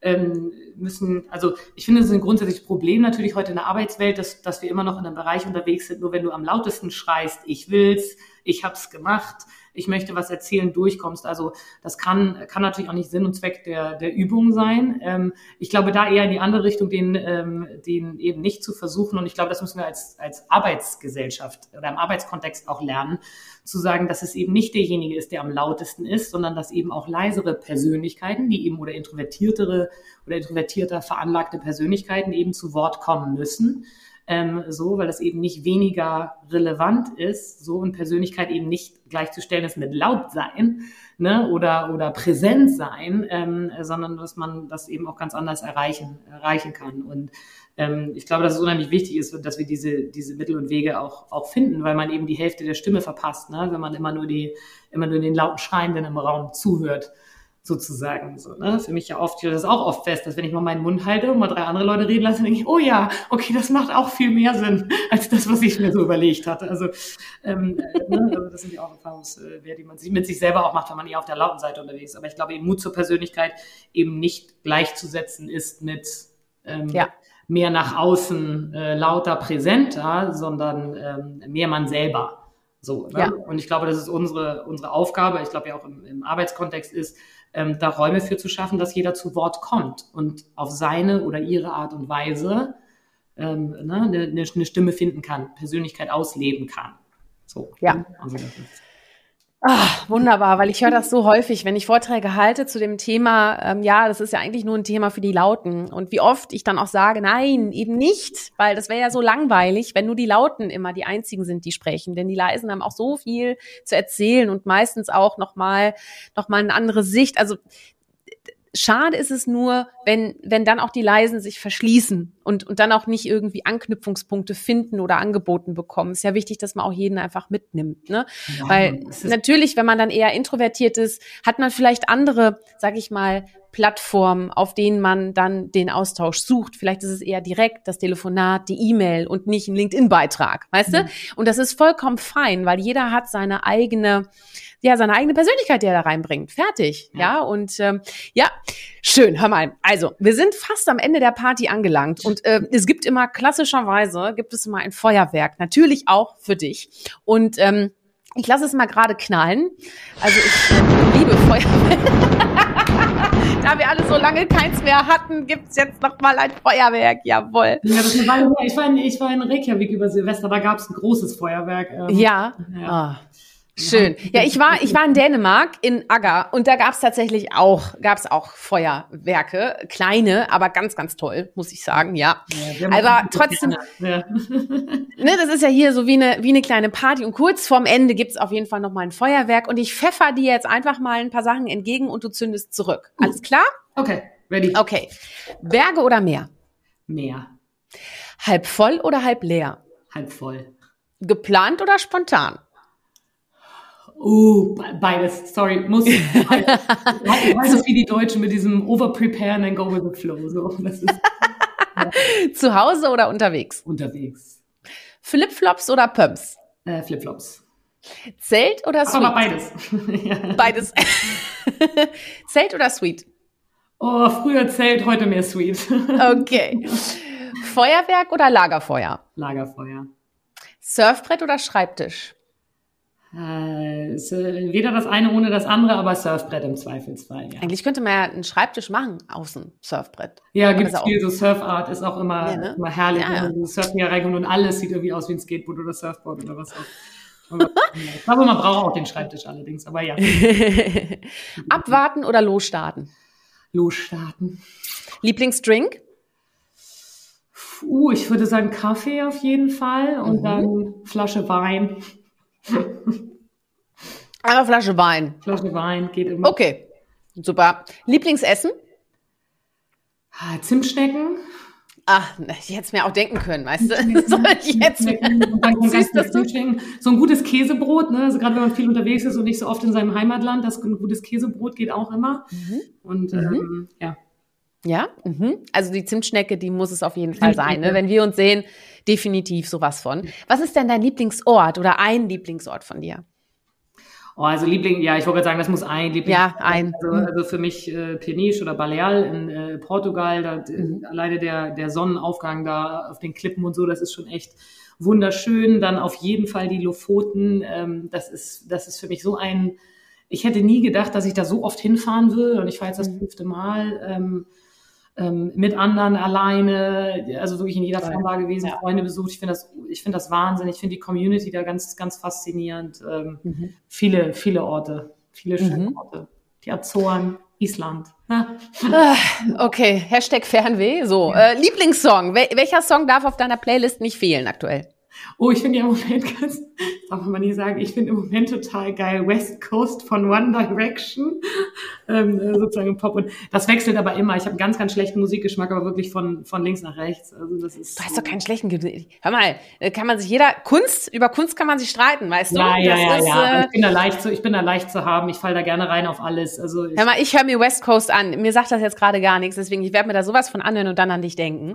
ähm, müssen, also ich finde, es ist ein grundsätzliches Problem natürlich heute in der Arbeitswelt, dass, dass wir immer noch in einem Bereich unterwegs sind, nur wenn du am lautesten schreist, ich will's, ich hab's gemacht, ich möchte was erzählen, durchkommst. Also das kann, kann natürlich auch nicht Sinn und Zweck der, der Übung sein. Ähm, ich glaube, da eher in die andere Richtung, den, ähm, den eben nicht zu versuchen. Und ich glaube, das müssen wir als, als Arbeitsgesellschaft oder im Arbeitskontext auch lernen, zu sagen, dass es eben nicht derjenige ist, der am lautesten ist, sondern dass eben auch leisere Persönlichkeiten, die eben oder introvertiertere oder introvertierter veranlagte Persönlichkeiten eben zu Wort kommen müssen ähm, so, weil das eben nicht weniger relevant ist, so und Persönlichkeit eben nicht gleichzustellen ist mit laut sein ne, oder, oder präsent sein, ähm, sondern dass man das eben auch ganz anders erreichen, erreichen kann. Und ähm, ich glaube, dass es unheimlich wichtig ist, dass wir diese, diese Mittel und Wege auch, auch finden, weil man eben die Hälfte der Stimme verpasst, ne, wenn man immer nur die, immer nur den lauten Schreienden im Raum zuhört sozusagen. So, ne? Für mich ja oft, ich stelle das auch oft fest, dass wenn ich mal meinen Mund halte und mal drei andere Leute reden lasse, denke ich, oh ja, okay, das macht auch viel mehr Sinn als das, was ich mir so überlegt hatte. Also, ähm, äh, ne? also das sind ja auch Erfahrungswerte, die man sich mit sich selber auch macht, wenn man eher auf der lauten Seite unterwegs ist. Aber ich glaube, eben Mut zur Persönlichkeit eben nicht gleichzusetzen ist mit ähm, ja. mehr nach außen äh, lauter, präsenter, sondern ähm, mehr man selber. So, ne? ja. Und ich glaube, das ist unsere, unsere Aufgabe, ich glaube ja auch im, im Arbeitskontext ist, ähm, da Räume für zu schaffen, dass jeder zu Wort kommt und auf seine oder ihre Art und Weise ähm, ne, eine, eine Stimme finden kann, Persönlichkeit ausleben kann. So. Ja. Also das ist Ach, wunderbar, weil ich höre das so häufig, wenn ich Vorträge halte zu dem Thema, ähm, ja, das ist ja eigentlich nur ein Thema für die Lauten. Und wie oft ich dann auch sage, nein, eben nicht, weil das wäre ja so langweilig, wenn nur die Lauten immer die einzigen sind, die sprechen. Denn die Leisen haben auch so viel zu erzählen und meistens auch nochmal noch mal eine andere Sicht. Also Schade ist es nur, wenn, wenn dann auch die Leisen sich verschließen und, und dann auch nicht irgendwie Anknüpfungspunkte finden oder angeboten bekommen. Ist ja wichtig, dass man auch jeden einfach mitnimmt. Ne? Ja, Weil natürlich, wenn man dann eher introvertiert ist, hat man vielleicht andere, sag ich mal, Plattformen, auf denen man dann den Austausch sucht. Vielleicht ist es eher direkt das Telefonat, die E-Mail und nicht ein LinkedIn-Beitrag, weißt mhm. du? Und das ist vollkommen fein, weil jeder hat seine eigene ja seine eigene Persönlichkeit, die er da reinbringt. Fertig. Ja, ja und ähm, ja, schön, hör mal. Also, wir sind fast am Ende der Party angelangt und äh, es gibt immer klassischerweise, gibt es immer ein Feuerwerk, natürlich auch für dich. Und ähm, ich lasse es mal gerade knallen. Also ich äh, liebe Feuerwerk. da wir alle so lange keins mehr hatten, gibt's jetzt noch mal ein Feuerwerk. Jawohl. Ja, das war, ich, war in, ich war in Reykjavik über Silvester, da gab's ein großes Feuerwerk. Ähm, ja. ja. Oh. Schön. Ja, ich war, ich war in Dänemark, in Agger, und da gab's tatsächlich auch, gab's auch Feuerwerke, kleine, aber ganz, ganz toll, muss ich sagen, ja. ja aber trotzdem, ja. ne, das ist ja hier so wie eine, wie eine kleine Party. Und kurz vorm Ende gibt's auf jeden Fall noch mal ein Feuerwerk. Und ich pfeffer dir jetzt einfach mal ein paar Sachen entgegen und du zündest zurück. Alles klar? Okay, ready. Okay. Berge oder Meer? Meer. Halb voll oder halb leer? Halb voll. Geplant oder spontan? Oh, beides. Sorry, muss. ich weiß es wie die Deutschen mit diesem Overprepare and then go with the flow. So, das ist, ja. Zu Hause oder unterwegs? Unterwegs. Flipflops oder Pumps? Äh, Flipflops. Zelt oder Suite? Aber beides. Beides. Zelt oder Suite? Oh, früher Zelt, heute mehr Suite. okay. Feuerwerk oder Lagerfeuer? Lagerfeuer. Surfbrett oder Schreibtisch? Äh, äh, weder das eine ohne das andere, aber Surfbrett im Zweifelsfall. Ja. Eigentlich könnte man ja einen Schreibtisch machen außen Surfbrett. Ja, gibt es viel. So Surfart ist auch immer, ja, ne? immer herrlich. Ja, ja. Surfen hier reinkommt und alles sieht irgendwie aus wie ein Skateboard oder Surfboard oder was auch. ich glaube, man braucht auch den Schreibtisch allerdings, aber ja. Abwarten oder losstarten? Losstarten. Lieblingsdrink? Uh, ich würde sagen Kaffee auf jeden Fall und mhm. dann Flasche Wein. Eine Flasche Wein. Flasche Wein geht immer. Okay, super. Lieblingsessen? Ah, Zimtschnecken. Ach, ich hätte es mir auch denken können, weißt du? Soll ich jetzt du so ein gutes Käsebrot, ne? Also gerade wenn man viel unterwegs ist und nicht so oft in seinem Heimatland, das ein gutes Käsebrot geht auch immer. Mhm. Und mhm. Ähm, ja. Ja, mhm. also die Zimtschnecke, die muss es auf jeden Fall sein. Ne? Wenn wir uns sehen, definitiv sowas von. Was ist denn dein Lieblingsort oder ein Lieblingsort von dir? Oh, also Liebling, ja, ich wollte sagen, das muss ein Liebling. Ja, ein. Also, also für mich äh, Peniche oder Baleal in äh, Portugal, da, mhm. alleine der, der Sonnenaufgang da auf den Klippen und so, das ist schon echt wunderschön. Dann auf jeden Fall die Lofoten, ähm, das ist, das ist für mich so ein, ich hätte nie gedacht, dass ich da so oft hinfahren will und ich fahre jetzt das mhm. fünfte Mal. Ähm, ähm, mit anderen alleine, also wirklich in jeder Form da gewesen, ja. Freunde besucht. Ich finde das, ich finde das Wahnsinn. Ich finde die Community da ganz, ganz faszinierend. Ähm, mhm. Viele, viele Orte, viele schöne mhm. Orte. Die Azoren, Island. Ah, okay, Hashtag Fernweh. So, ja. äh, Lieblingssong. Wel welcher Song darf auf deiner Playlist nicht fehlen aktuell? Oh, ich finde ja im Moment ganz, darf man nicht sagen, ich finde im Moment total geil West Coast von One Direction, ähm, äh, sozusagen Pop. Und das wechselt aber immer. Ich habe einen ganz, ganz schlechten Musikgeschmack, aber wirklich von, von links nach rechts. Also das ist. Du hast doch keinen schlechten. Hör mal, äh, kann man sich jeder Kunst über Kunst kann man sich streiten, weißt du? Ja, ja, das ja, ist, ja. Äh, ich bin da leicht zu, ich bin da leicht zu haben. Ich falle da gerne rein auf alles. Also ich, hör mal, ich höre mir West Coast an. Mir sagt das jetzt gerade gar nichts, deswegen ich werde mir da sowas von anhören und dann an dich denken.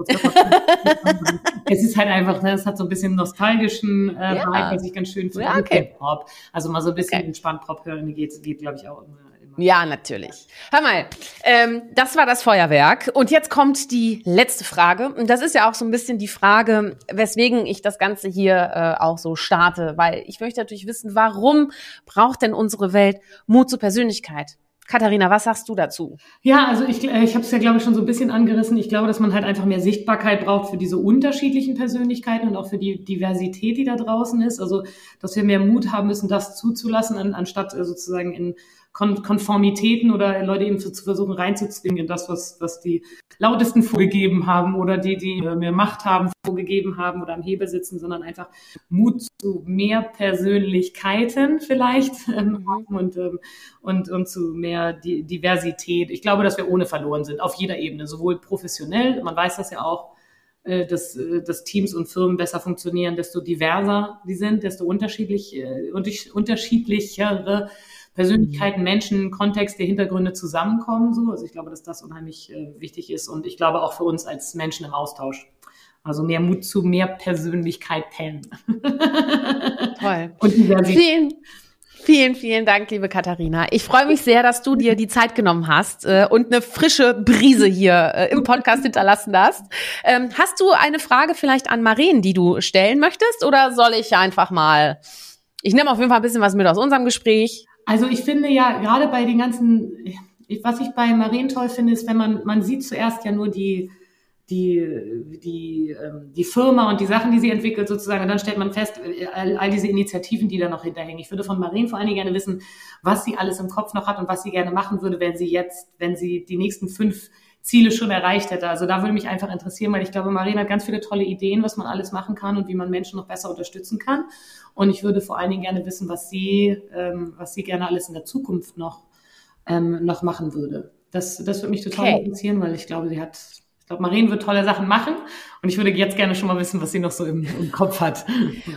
es ist halt einfach, ne, es hat so ein bisschen nostalgischen äh, Ja. Vibe, was ich ganz schön finde. Ja, okay. Pop. Also mal so ein bisschen Okay. entspannt Pop hören geht, geht glaube ich, auch immer. immer. Ja, natürlich. Hör mal, ähm, das war das Feuerwerk. Und jetzt kommt die letzte Frage. Und das ist ja auch so ein bisschen die Frage, weswegen ich das Ganze hier äh, auch so starte. Weil ich möchte natürlich wissen, warum braucht denn unsere Welt Mut zur Persönlichkeit? Katharina, was sagst du dazu? Ja, also ich, äh, ich habe es ja, glaube ich, schon so ein bisschen angerissen. Ich glaube, dass man halt einfach mehr Sichtbarkeit braucht für diese unterschiedlichen Persönlichkeiten und auch für die Diversität, die da draußen ist. Also, dass wir mehr Mut haben müssen, das zuzulassen, an, anstatt äh, sozusagen in Kon Konformitäten oder Leute eben zu, zu versuchen reinzuzwingen in das, was, was die lautesten vorgegeben haben oder die, die äh, mehr Macht haben, vorgegeben haben oder am Hebel sitzen, sondern einfach Mut zu mehr Persönlichkeiten vielleicht ähm, haben und, ähm, und, und zu mehr Di Diversität. Ich glaube, dass wir ohne verloren sind, auf jeder Ebene, sowohl professionell, man weiß das ja auch, äh, dass, äh, dass Teams und Firmen besser funktionieren, desto diverser die sind, desto unterschiedlich, äh, untersch- unterschiedlichere Persönlichkeiten, Menschen, Kontexte, Hintergründe zusammenkommen. So. Also ich glaube, dass das unheimlich äh, wichtig ist und ich glaube auch für uns als Menschen im Austausch. Also mehr Mut zu mehr Persönlichkeiten. Toll. und Diversität. Vielen, vielen, vielen Dank, liebe Katharina. Ich freue mich sehr, dass du dir die Zeit genommen hast äh, und eine frische Brise hier äh, im Podcast hinterlassen hast. Ähm, hast du eine Frage vielleicht an Maren, die du stellen möchtest, oder soll ich einfach mal? Ich nehme auf jeden Fall ein bisschen was mit aus unserem Gespräch. Also ich finde ja, gerade bei den ganzen, was ich bei Marien toll finde, ist, wenn man, man sieht zuerst ja nur die, die, die, ähm, die Firma und die Sachen, die sie entwickelt sozusagen, und dann stellt man fest, all, all diese Initiativen, die da noch hinterhängen. Ich würde von Marien vor allen Dingen gerne wissen, was sie alles im Kopf noch hat und was sie gerne machen würde, wenn sie jetzt, wenn sie die nächsten fünf Ziele schon erreicht hätte. Also da würde mich einfach interessieren, weil ich glaube, Marien hat ganz viele tolle Ideen, was man alles machen kann und wie man Menschen noch besser unterstützen kann. Und ich würde vor allen Dingen gerne wissen, was sie, ähm, was sie gerne alles in der Zukunft noch, ähm, noch machen würde. Das, das würde mich total Okay. interessieren, weil ich glaube, sie hat, ich glaube, Marien wird tolle Sachen machen. Und ich würde jetzt gerne schon mal wissen, was sie noch so im, im Kopf hat.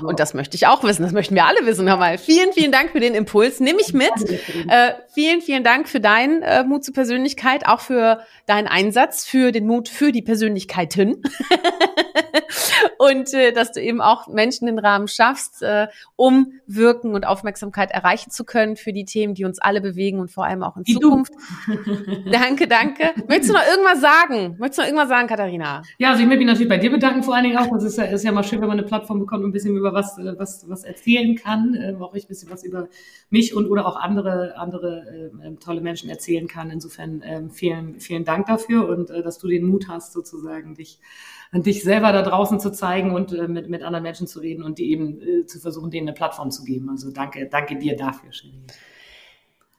So. Und das möchte ich auch wissen. Das möchten wir alle wissen. Hör mal. Vielen, vielen Dank für den Impuls. Nimm ich mit. Äh, vielen, vielen Dank für deinen äh, Mut zur Persönlichkeit, auch für deinen Einsatz, für den Mut für die Persönlichkeiten. und äh, dass du eben auch Menschen den Rahmen schaffst, äh, um Wirken und Aufmerksamkeit erreichen zu können für die Themen, die uns alle bewegen und vor allem auch in Wie. Zukunft. Danke, danke. Möchtest du noch irgendwas sagen? Möchtest du noch irgendwas sagen, Katharina? Ja, also ich möchte mich natürlich bei dir bedanken, vor allen Dingen auch. Das ist ja, ist ja mal schön, wenn man eine Plattform bekommt und ein bisschen über was, äh, was, was erzählen kann, äh, auch ich ein bisschen was über mich und oder auch andere, andere äh, tolle Menschen erzählen kann. Insofern ähm, vielen, vielen Dank dafür und äh, dass du den Mut hast, sozusagen dich dich selber da draußen zu zeigen und äh, mit, mit anderen Menschen zu reden und die eben äh, zu versuchen, denen eine Plattform zu geben. Also danke, danke dir dafür, Shirin.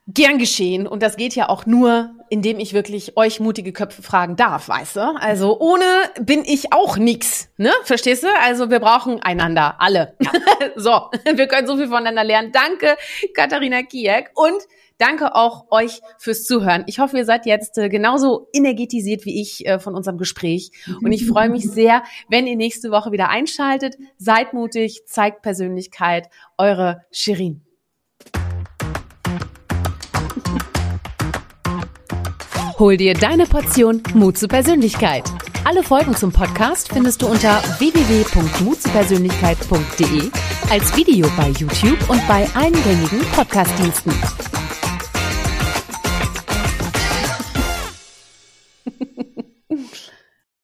Gern geschehen. Und das geht ja auch nur, indem ich wirklich euch mutige Köpfe fragen darf, weißt du? Also ohne bin ich auch nix, ne? Verstehst du? Also wir brauchen einander, alle. so, wir können so viel voneinander lernen. Danke, Katharina Kiek. Und danke auch euch fürs Zuhören. Ich hoffe, ihr seid jetzt äh, genauso energetisiert wie ich äh, von unserem Gespräch. Und ich freue mich sehr, wenn ihr nächste Woche wieder einschaltet. Seid mutig, zeigt Persönlichkeit. Eure Shirin. Hol dir deine Portion Mut zur Persönlichkeit. Alle Folgen zum Podcast findest du unter www.mutzupersönlichkeit.de, als Video bei YouTube und bei allen gängigen Podcastdiensten.